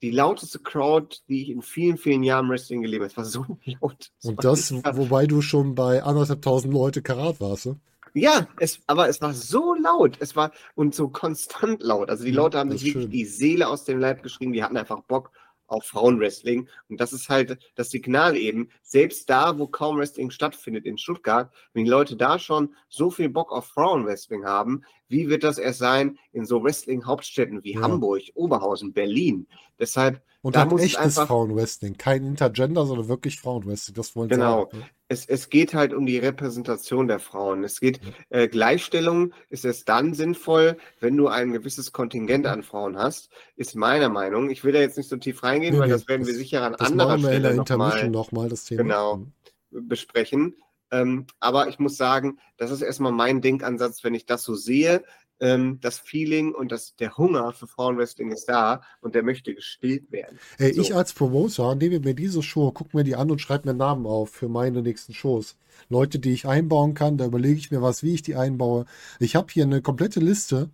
die lauteste Crowd, die ich in vielen, vielen Jahren Wrestling gelebt habe. Es war so *laughs* laut.
Und das, wobei du schon bei anderthalb tausend Leute Karat warst. Ne?
Ja, es, aber es war so laut. Es war und so konstant laut. Also die Leute haben sich wirklich die Seele aus dem Leib geschrieben. Die hatten einfach Bock auf Frauenwrestling. Und das ist halt das Signal eben. Selbst da, wo kaum Wrestling stattfindet in Stuttgart, wenn die Leute da schon so viel Bock auf Frauenwrestling haben, wie wird das erst sein in so Wrestling-Hauptstädten wie
Ja.
Hamburg, Oberhausen, Berlin? Deshalb
Und
Da
halt
muss es
echtes
einfach-
Frauenwrestling. Kein Intergender, sondern wirklich Frauenwrestling. Das wollen sie
Genau.
auch. Ne?
es, es geht halt um die Repräsentation der Frauen. Es geht, äh, Gleichstellung ist es dann sinnvoll, wenn du ein gewisses Kontingent an Frauen hast, ist meiner Meinung. Ich will da jetzt nicht so tief reingehen,
Nee,
weil
nee,
das werden wir sicher an
Das
anderer
wir in der
Stelle nochmal
nochmal, das Thema.
Genau. Besprechen. Ähm, aber ich muss sagen, das ist erstmal mein Denkansatz, wenn ich das so sehe. Ähm, das Feeling und das, der Hunger für Frauenwrestling ist da und der möchte gestillt werden.
Ey,
So.
ich als Promoter nehme mir diese Show, gucke mir die an und schreibe mir Namen auf für meine nächsten Shows. Leute, die ich einbauen kann, da überlege ich mir was, wie ich die einbaue. Ich habe hier eine komplette Liste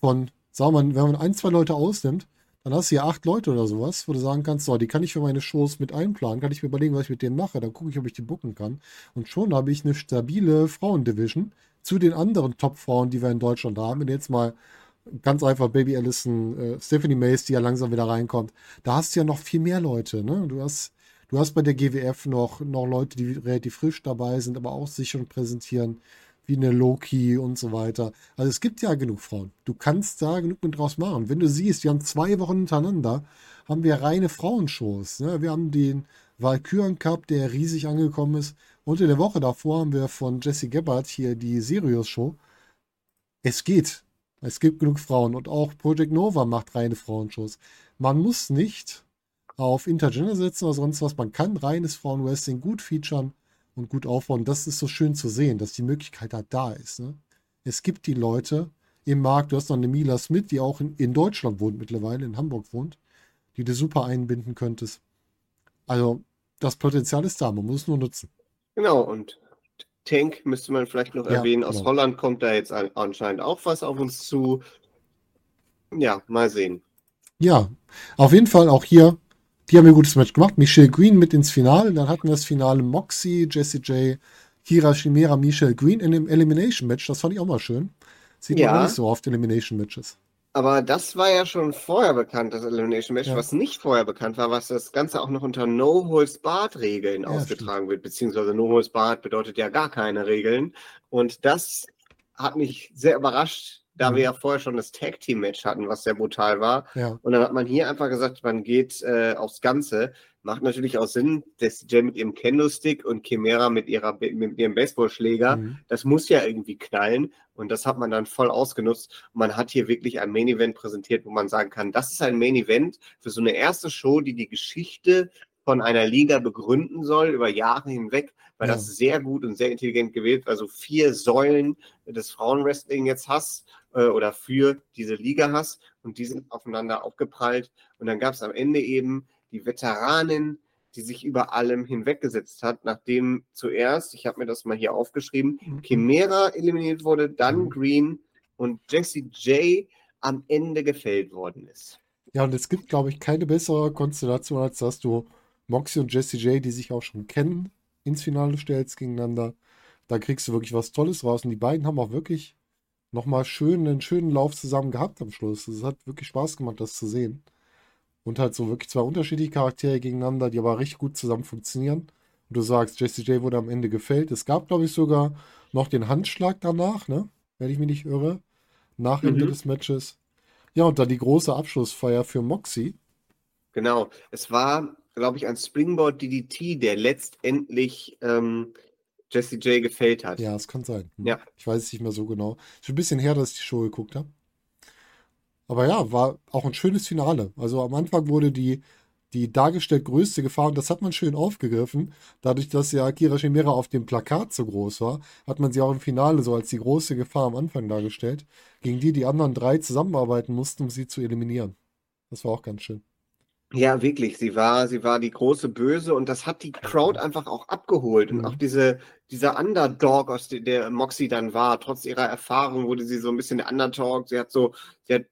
von, sagen wir mal, wenn man ein, zwei Leute ausnimmt, dann hast du hier acht Leute oder sowas, wo du sagen kannst, so, die kann ich für meine Shows mit einplanen, kann ich mir überlegen, was ich mit denen mache, dann gucke ich, ob ich die booken kann. Und schon habe ich eine stabile Frauendivision zu den anderen Top-Frauen, die wir in Deutschland haben. Du jetzt mal ganz einfach Baby Allison, äh, Stephanie Mace, die ja langsam wieder reinkommt, da hast du ja noch viel mehr Leute, ne? Du hast, Du hast bei der GWF noch, noch Leute, die relativ frisch dabei sind, aber auch sich schon präsentieren, wie eine Loki und so weiter. Also es gibt ja genug Frauen. Du kannst da genug mit draus machen. Wenn du siehst, wir haben zwei Wochen hintereinander, haben wir reine Frauenshows. Ne? Wir haben den Valkyren Cup, der riesig angekommen ist. Und in der Woche davor haben wir von Jesse Gebhardt hier die Sirius Show. Es geht. Es gibt genug Frauen und auch Project Nova macht reine Frauenshows. Man muss nicht auf Intergender setzen oder sonst was. Man kann reines Frauenwrestling gut featuren und gut aufbauen. Das ist so schön zu sehen, dass die Möglichkeit halt da ist. Ne? Es gibt die Leute im Markt. Du hast noch eine Mila Smith, die auch in, in Deutschland wohnt mittlerweile, in Hamburg wohnt, die du super einbinden könntest. Also das Potenzial ist da, man muss es nur nutzen.
Genau, und Tank müsste man vielleicht noch ja, erwähnen. Aus genau. Holland kommt da jetzt anscheinend auch was auf uns zu. Ja, mal sehen.
Ja, auf jeden Fall auch hier, die haben ein gutes Match gemacht. Michelle Green mit ins Finale. Dann hatten wir das Finale Moxie, Jesse J, Kira Chimera, Michelle Green in dem Elimination Match. Das fand ich auch mal schön. Sieht ja. man nicht so oft Elimination Matches.
Aber das war ja schon vorher bekannt, das Elimination Match. Ja. Was nicht vorher bekannt war, was das Ganze auch noch unter No Holds Barred Regeln ja, ausgetragen stimmt. wird. Beziehungsweise No Holds Barred bedeutet ja gar keine Regeln. Und das hat mich sehr überrascht, da mhm. wir ja vorher schon das Tag Team Match hatten, was sehr brutal war. Ja. Und dann hat man hier einfach gesagt, man geht äh, aufs Ganze. Macht natürlich auch Sinn, dass Jay mit ihrem Kendo-Stick und Chimera mit, ihrer, mit ihrem Baseballschläger, mhm. das muss ja irgendwie knallen. Und das hat man dann voll ausgenutzt. Und man hat hier wirklich ein Main-Event präsentiert, wo man sagen kann, das ist ein Main-Event für so eine erste Show, die die Geschichte von einer Liga begründen soll über Jahre hinweg, weil ja. das sehr gut und sehr intelligent gewählt, also vier Säulen des Frauenwrestling jetzt hast äh, oder für diese Liga hast und die sind aufeinander aufgeprallt. Und dann gab es am Ende eben die Veteranin, die sich über allem hinweggesetzt hat, nachdem zuerst, ich habe mir das mal hier aufgeschrieben, mhm. Chimera eliminiert wurde, dann mhm. Green und Jesse J am Ende gefällt worden ist.
Ja, und es gibt, glaube ich, keine bessere Konstellation, als dass du Moxie und Jesse J, die sich auch schon kennen, ins Finale stellst gegeneinander. Da kriegst du wirklich was Tolles raus. Und die beiden haben auch wirklich nochmal schön, einen schönen Lauf zusammen gehabt am Schluss. Es hat wirklich Spaß gemacht, das zu sehen. Und halt so wirklich zwei unterschiedliche Charaktere gegeneinander, die aber richtig gut zusammen funktionieren. Und du sagst, Jesse J wurde am Ende gefällt. Es gab, glaube ich, sogar noch den Handschlag danach, ne? Wenn ich mich nicht irre. Nach Ende mhm. des Matches. Ja, und dann die große Abschlussfeier für Moxie.
Genau. Es war, glaube ich, ein Springboard DDT, der letztendlich ähm, Jesse J gefällt hat.
Ja, es kann sein.
Hm. Ja.
Ich weiß es nicht mehr so genau. Ist ein bisschen her, dass ich die Show geguckt habe. Aber ja, war auch ein schönes Finale. Also am Anfang wurde die, die dargestellt größte Gefahr, und das hat man schön aufgegriffen. Dadurch, dass ja Akira Shimera auf dem Plakat so groß war, hat man sie auch im Finale so als die große Gefahr am Anfang dargestellt, gegen die die anderen drei zusammenarbeiten mussten, um sie zu eliminieren. Das war auch ganz schön.
Ja, wirklich. Sie war, sie war die große Böse und das hat die Crowd einfach auch abgeholt. Und auch mhm. diese, dieser Underdog, aus der, der Moxie dann war, trotz ihrer Erfahrung wurde sie so ein bisschen der Underdog. Sie hat so, sie hat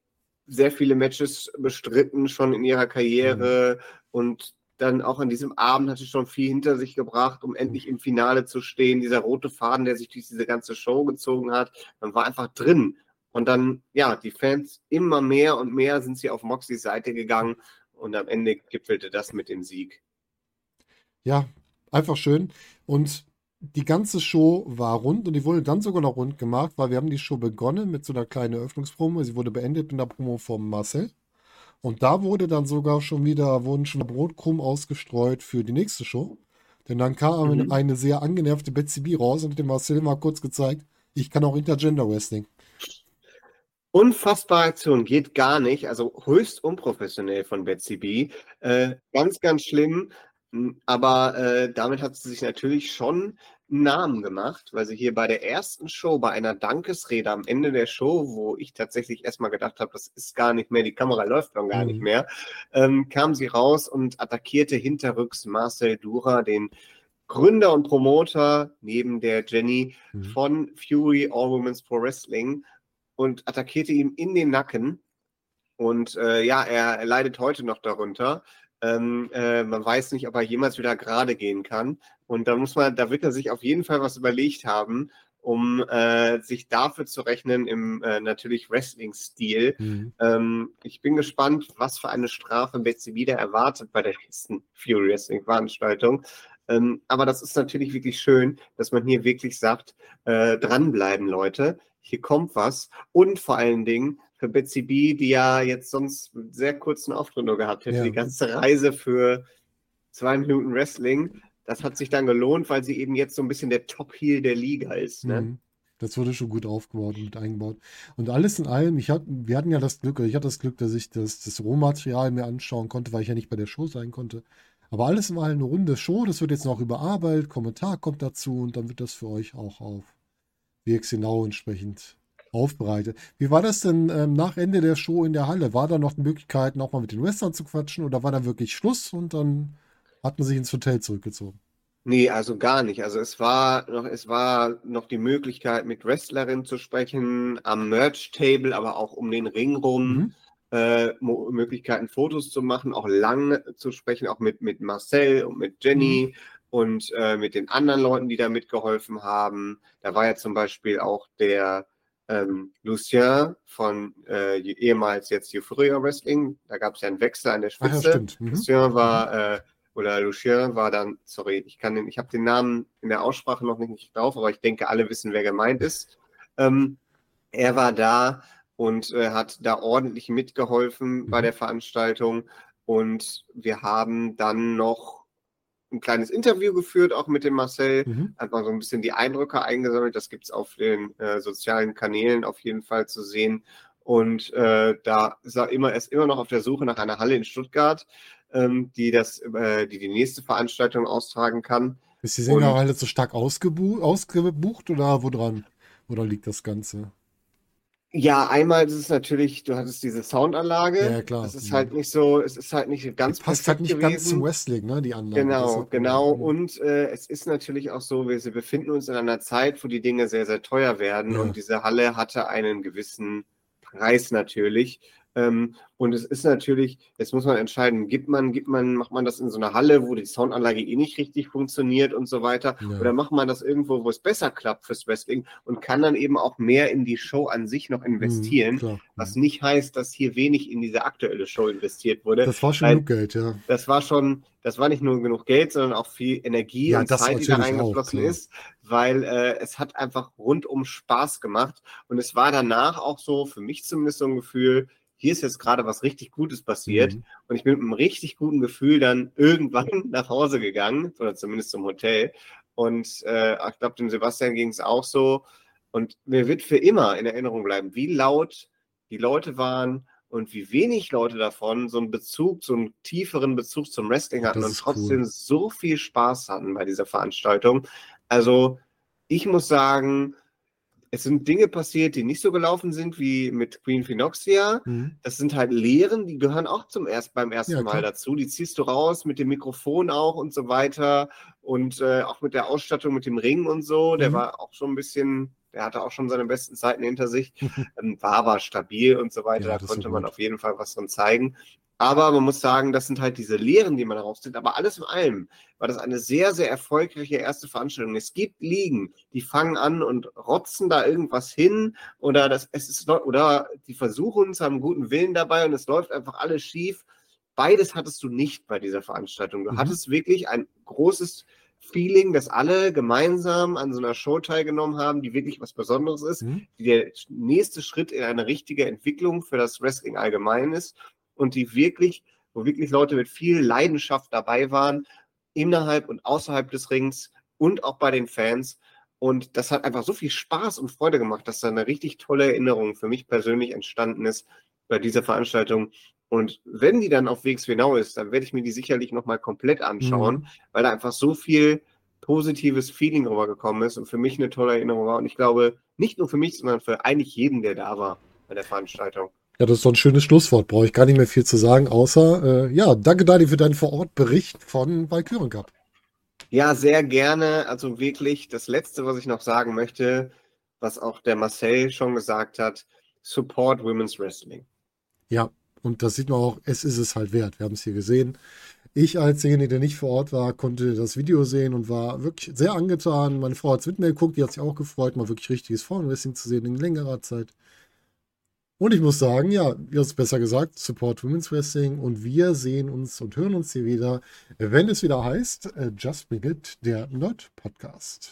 sehr viele Matches bestritten schon in ihrer Karriere mhm. und dann auch an diesem Abend hat sie schon viel hinter sich gebracht, um endlich im Finale zu stehen. Dieser rote Faden, der sich durch diese ganze Show gezogen hat, man war einfach drin. Und dann, ja, die Fans immer mehr und mehr sind sie auf Moxies Seite gegangen und am Ende gipfelte das mit dem Sieg.
Ja, einfach schön. Und die ganze Show war rund und die wurde dann sogar noch rund gemacht, weil wir haben die Show begonnen mit so einer kleinen Eröffnungspromo. Sie wurde beendet mit einer Promo von Marcel. Und da wurde dann sogar schon wieder, wurden schon Brotkrumm ausgestreut für die nächste Show. Denn dann kam mhm. eine sehr angenervte Betsy B raus und dem Marcel mal kurz gezeigt, ich kann auch Intergender Wrestling.
Unfassbare Aktion, geht gar nicht. Also höchst unprofessionell von Betsy B. Äh, ganz, ganz schlimm. Hm, aber äh, damit hat sie sich natürlich schon einen Namen gemacht, weil sie hier bei der ersten Show, bei einer Dankesrede am Ende der Show, wo ich tatsächlich erstmal gedacht habe, das ist gar nicht mehr, die Kamera läuft dann gar mhm. nicht mehr, ähm, kam sie raus und attackierte hinterrücks Marcel Dura, den Gründer und Promoter neben der Jenny mhm. von Fury All Women's Pro Wrestling und attackierte ihm in den Nacken. Und äh, ja, er, leidet heute noch darunter. Ähm, äh, man weiß nicht, ob er jemals wieder gerade gehen kann. Und da muss man, da wird er sich auf jeden Fall was überlegt haben. um äh, sich dafür zu rechnen im äh, natürlich Wrestling-Stil.
Mhm.
Ähm, ich bin gespannt, was für eine Strafe Betsy wieder erwartet bei der nächsten Fury Wrestling-Veranstaltung. Ähm, aber das ist natürlich wirklich schön, dass man hier wirklich sagt, äh, dranbleiben, Leute. Hier kommt was. Und vor allen Dingen für Betsy B, die ja jetzt sonst einen sehr kurzen Auftritt nur gehabt hätte,
Ja.
die ganze Reise für zwei Minuten Wrestling, das hat sich dann gelohnt, weil sie eben jetzt so ein bisschen der Top-Heel der Liga ist. Ne?
Mhm. Das wurde schon gut aufgebaut und eingebaut. Und alles in allem, ich hat, wir hatten ja das Glück, ich hatte das Glück, dass ich das, das Rohmaterial mir anschauen konnte, weil ich ja nicht bei der Show sein konnte. Aber alles in allem eine runde Show, das wird jetzt noch überarbeitet, Kommentar kommt dazu und dann wird das für euch auch auf WXNOW entsprechend aufbereitet. Wie war das denn ähm, nach Ende der Show in der Halle? War da noch die Möglichkeit, nochmal mit den Wrestlern zu quatschen oder war da wirklich Schluss und dann hat man sich ins Hotel zurückgezogen?
Nee, also gar nicht. Also es war noch, es war noch die Möglichkeit, mit Wrestlerinnen zu sprechen, am Merch-Table, aber auch um den Ring rum.
Mhm.
Äh, Möglichkeiten, Fotos zu machen, auch lang zu sprechen, auch mit, mit Marcel und mit Jenny und äh, mit den anderen Leuten, die da mitgeholfen haben. Da war ja zum Beispiel auch der ähm, Lucien von äh, ehemals jetzt Euphoria Wrestling. Da gab es ja einen Wechsel an der
ja,
Spitze.
stimmt. Mhm.
Lucien war, äh, oder Lucien war dann, sorry, ich kann den, ich habe den Namen in der Aussprache noch nicht drauf, aber ich denke, alle wissen, wer gemeint ist. Ähm, er war da und äh, hat da ordentlich mitgeholfen bei
Mhm.
der Veranstaltung. Und wir haben dann noch ein kleines Interview geführt, auch mit dem Marcel
Mhm.
hat man so ein bisschen die Eindrücke eingesammelt. Das gibt es auf den äh, sozialen Kanälen auf jeden Fall zu sehen. Und äh, da ist er immer, er ist immer noch auf der Suche nach einer Halle in Stuttgart, ähm, die das, äh, die die nächste Veranstaltung austragen kann.
Ist die Sänger
Und-
alle so stark ausgebu ausgebucht oder woran, woran liegt das Ganze?
Ja, einmal ist es natürlich, du hattest diese Soundanlage.
Ja, klar.
Es ist
Mhm.
halt nicht so, es ist halt nicht ganz
Passt halt nicht ganz
gewesen.
zum Wrestling, ne, die Anlage.
Genau, genau.
Mhm.
Und äh, es ist natürlich auch so, wir wir befinden uns in einer Zeit, wo die Dinge sehr, sehr teuer werden.
Ja.
Und diese Halle hatte einen gewissen Preis natürlich. Ähm, und es ist natürlich, jetzt muss man entscheiden, gibt man, gibt man, macht man das in so einer Halle, wo die Soundanlage eh nicht richtig funktioniert und so weiter,
Ja.
oder macht man das irgendwo, wo es besser klappt fürs Wrestling und kann dann eben auch mehr in die Show an sich noch investieren,
Mhm, klar.
was nicht heißt, dass hier wenig in diese aktuelle Show investiert wurde.
Das war schon
weil-
genug Geld, ja.
das war schon, das war nicht nur genug Geld, sondern auch viel Energie
Ja,
und Zeit, die da reingeflossen ist, weil äh, es hat einfach rundum Spaß gemacht. Und es war danach auch so, für mich zumindest so ein Gefühl, hier ist jetzt gerade was richtig Gutes passiert.
Mhm.
Und ich bin mit einem richtig guten Gefühl dann *laughs* irgendwann nach Hause gegangen, oder zumindest zum Hotel. Und äh, ich glaube, dem Sebastian ging es auch so. Und mir wird für immer in Erinnerung bleiben, wie laut die Leute waren und wie wenig Leute davon so einen Bezug, so einen tieferen Bezug zum Wrestling hatten und trotzdem
cool.
so viel Spaß hatten bei dieser Veranstaltung. Also ich muss sagen, es sind Dinge passiert, die nicht so gelaufen sind wie mit Queen Phenoxia.
Mhm.
Das sind halt Lehren, die gehören auch zum erst, beim ersten
Ja,
Mal dazu. Die ziehst du raus mit dem Mikrofon auch und so weiter und äh, auch mit der Ausstattung, mit dem Ring und so. Der
Mhm.
war auch schon ein bisschen, der hatte auch schon seine besten Zeiten hinter sich, *laughs* ähm, war aber stabil und so weiter.
Ja,
da konnte
so
man auf jeden Fall was drin zeigen. Aber man muss sagen, das sind halt diese Lehren, die man daraus zieht. Aber alles in allem war das eine sehr, sehr erfolgreiche erste Veranstaltung. Es gibt Ligen, die fangen an und rotzen da irgendwas hin oder das, es ist, oder die versuchen es, haben guten Willen dabei und es läuft einfach alles schief. Beides hattest du nicht bei dieser Veranstaltung. Du
Mhm.
hattest wirklich ein großes Feeling, dass alle gemeinsam an so einer Show teilgenommen haben, die wirklich was Besonderes ist
Mhm.
die der nächste Schritt in eine richtige Entwicklung für das Wrestling allgemein ist und die wirklich, wo wirklich Leute mit viel Leidenschaft dabei waren, innerhalb und außerhalb des Rings und auch bei den Fans. Und das hat einfach so viel Spaß und Freude gemacht, dass da eine richtig tolle Erinnerung für mich persönlich entstanden ist bei dieser Veranstaltung. Und wenn die dann auf Now ist, dann werde ich mir die sicherlich nochmal komplett anschauen,
Mhm.
weil da einfach so viel positives Feeling rübergekommen ist und für mich eine tolle Erinnerung war. Und ich glaube, nicht nur für mich, sondern für eigentlich jeden, der da war bei der Veranstaltung.
Ja, das ist doch ein schönes Schlusswort. Brauche ich gar nicht mehr viel zu sagen, außer, äh, ja, danke Dani für deinen Vorortbericht von Valkyren Cup.
Ja, sehr gerne. Also wirklich das Letzte, was ich noch sagen möchte, was auch der Marcel schon gesagt hat, support Women's Wrestling.
Ja, und das sieht man auch, es ist es halt wert. Wir haben es hier gesehen. Ich als derjenige, der nicht vor Ort war, konnte das Video sehen und war wirklich sehr angetan. Meine Frau hat es mit mir geguckt, die hat sich auch gefreut, mal wirklich richtiges Frauenwrestling zu sehen in längerer Zeit. Und ich muss sagen, ja, es besser gesagt, Support Women's Wrestling und wir sehen uns und hören uns hier wieder, wenn es wieder heißt, äh, Just Bring It, der Nerd Podcast.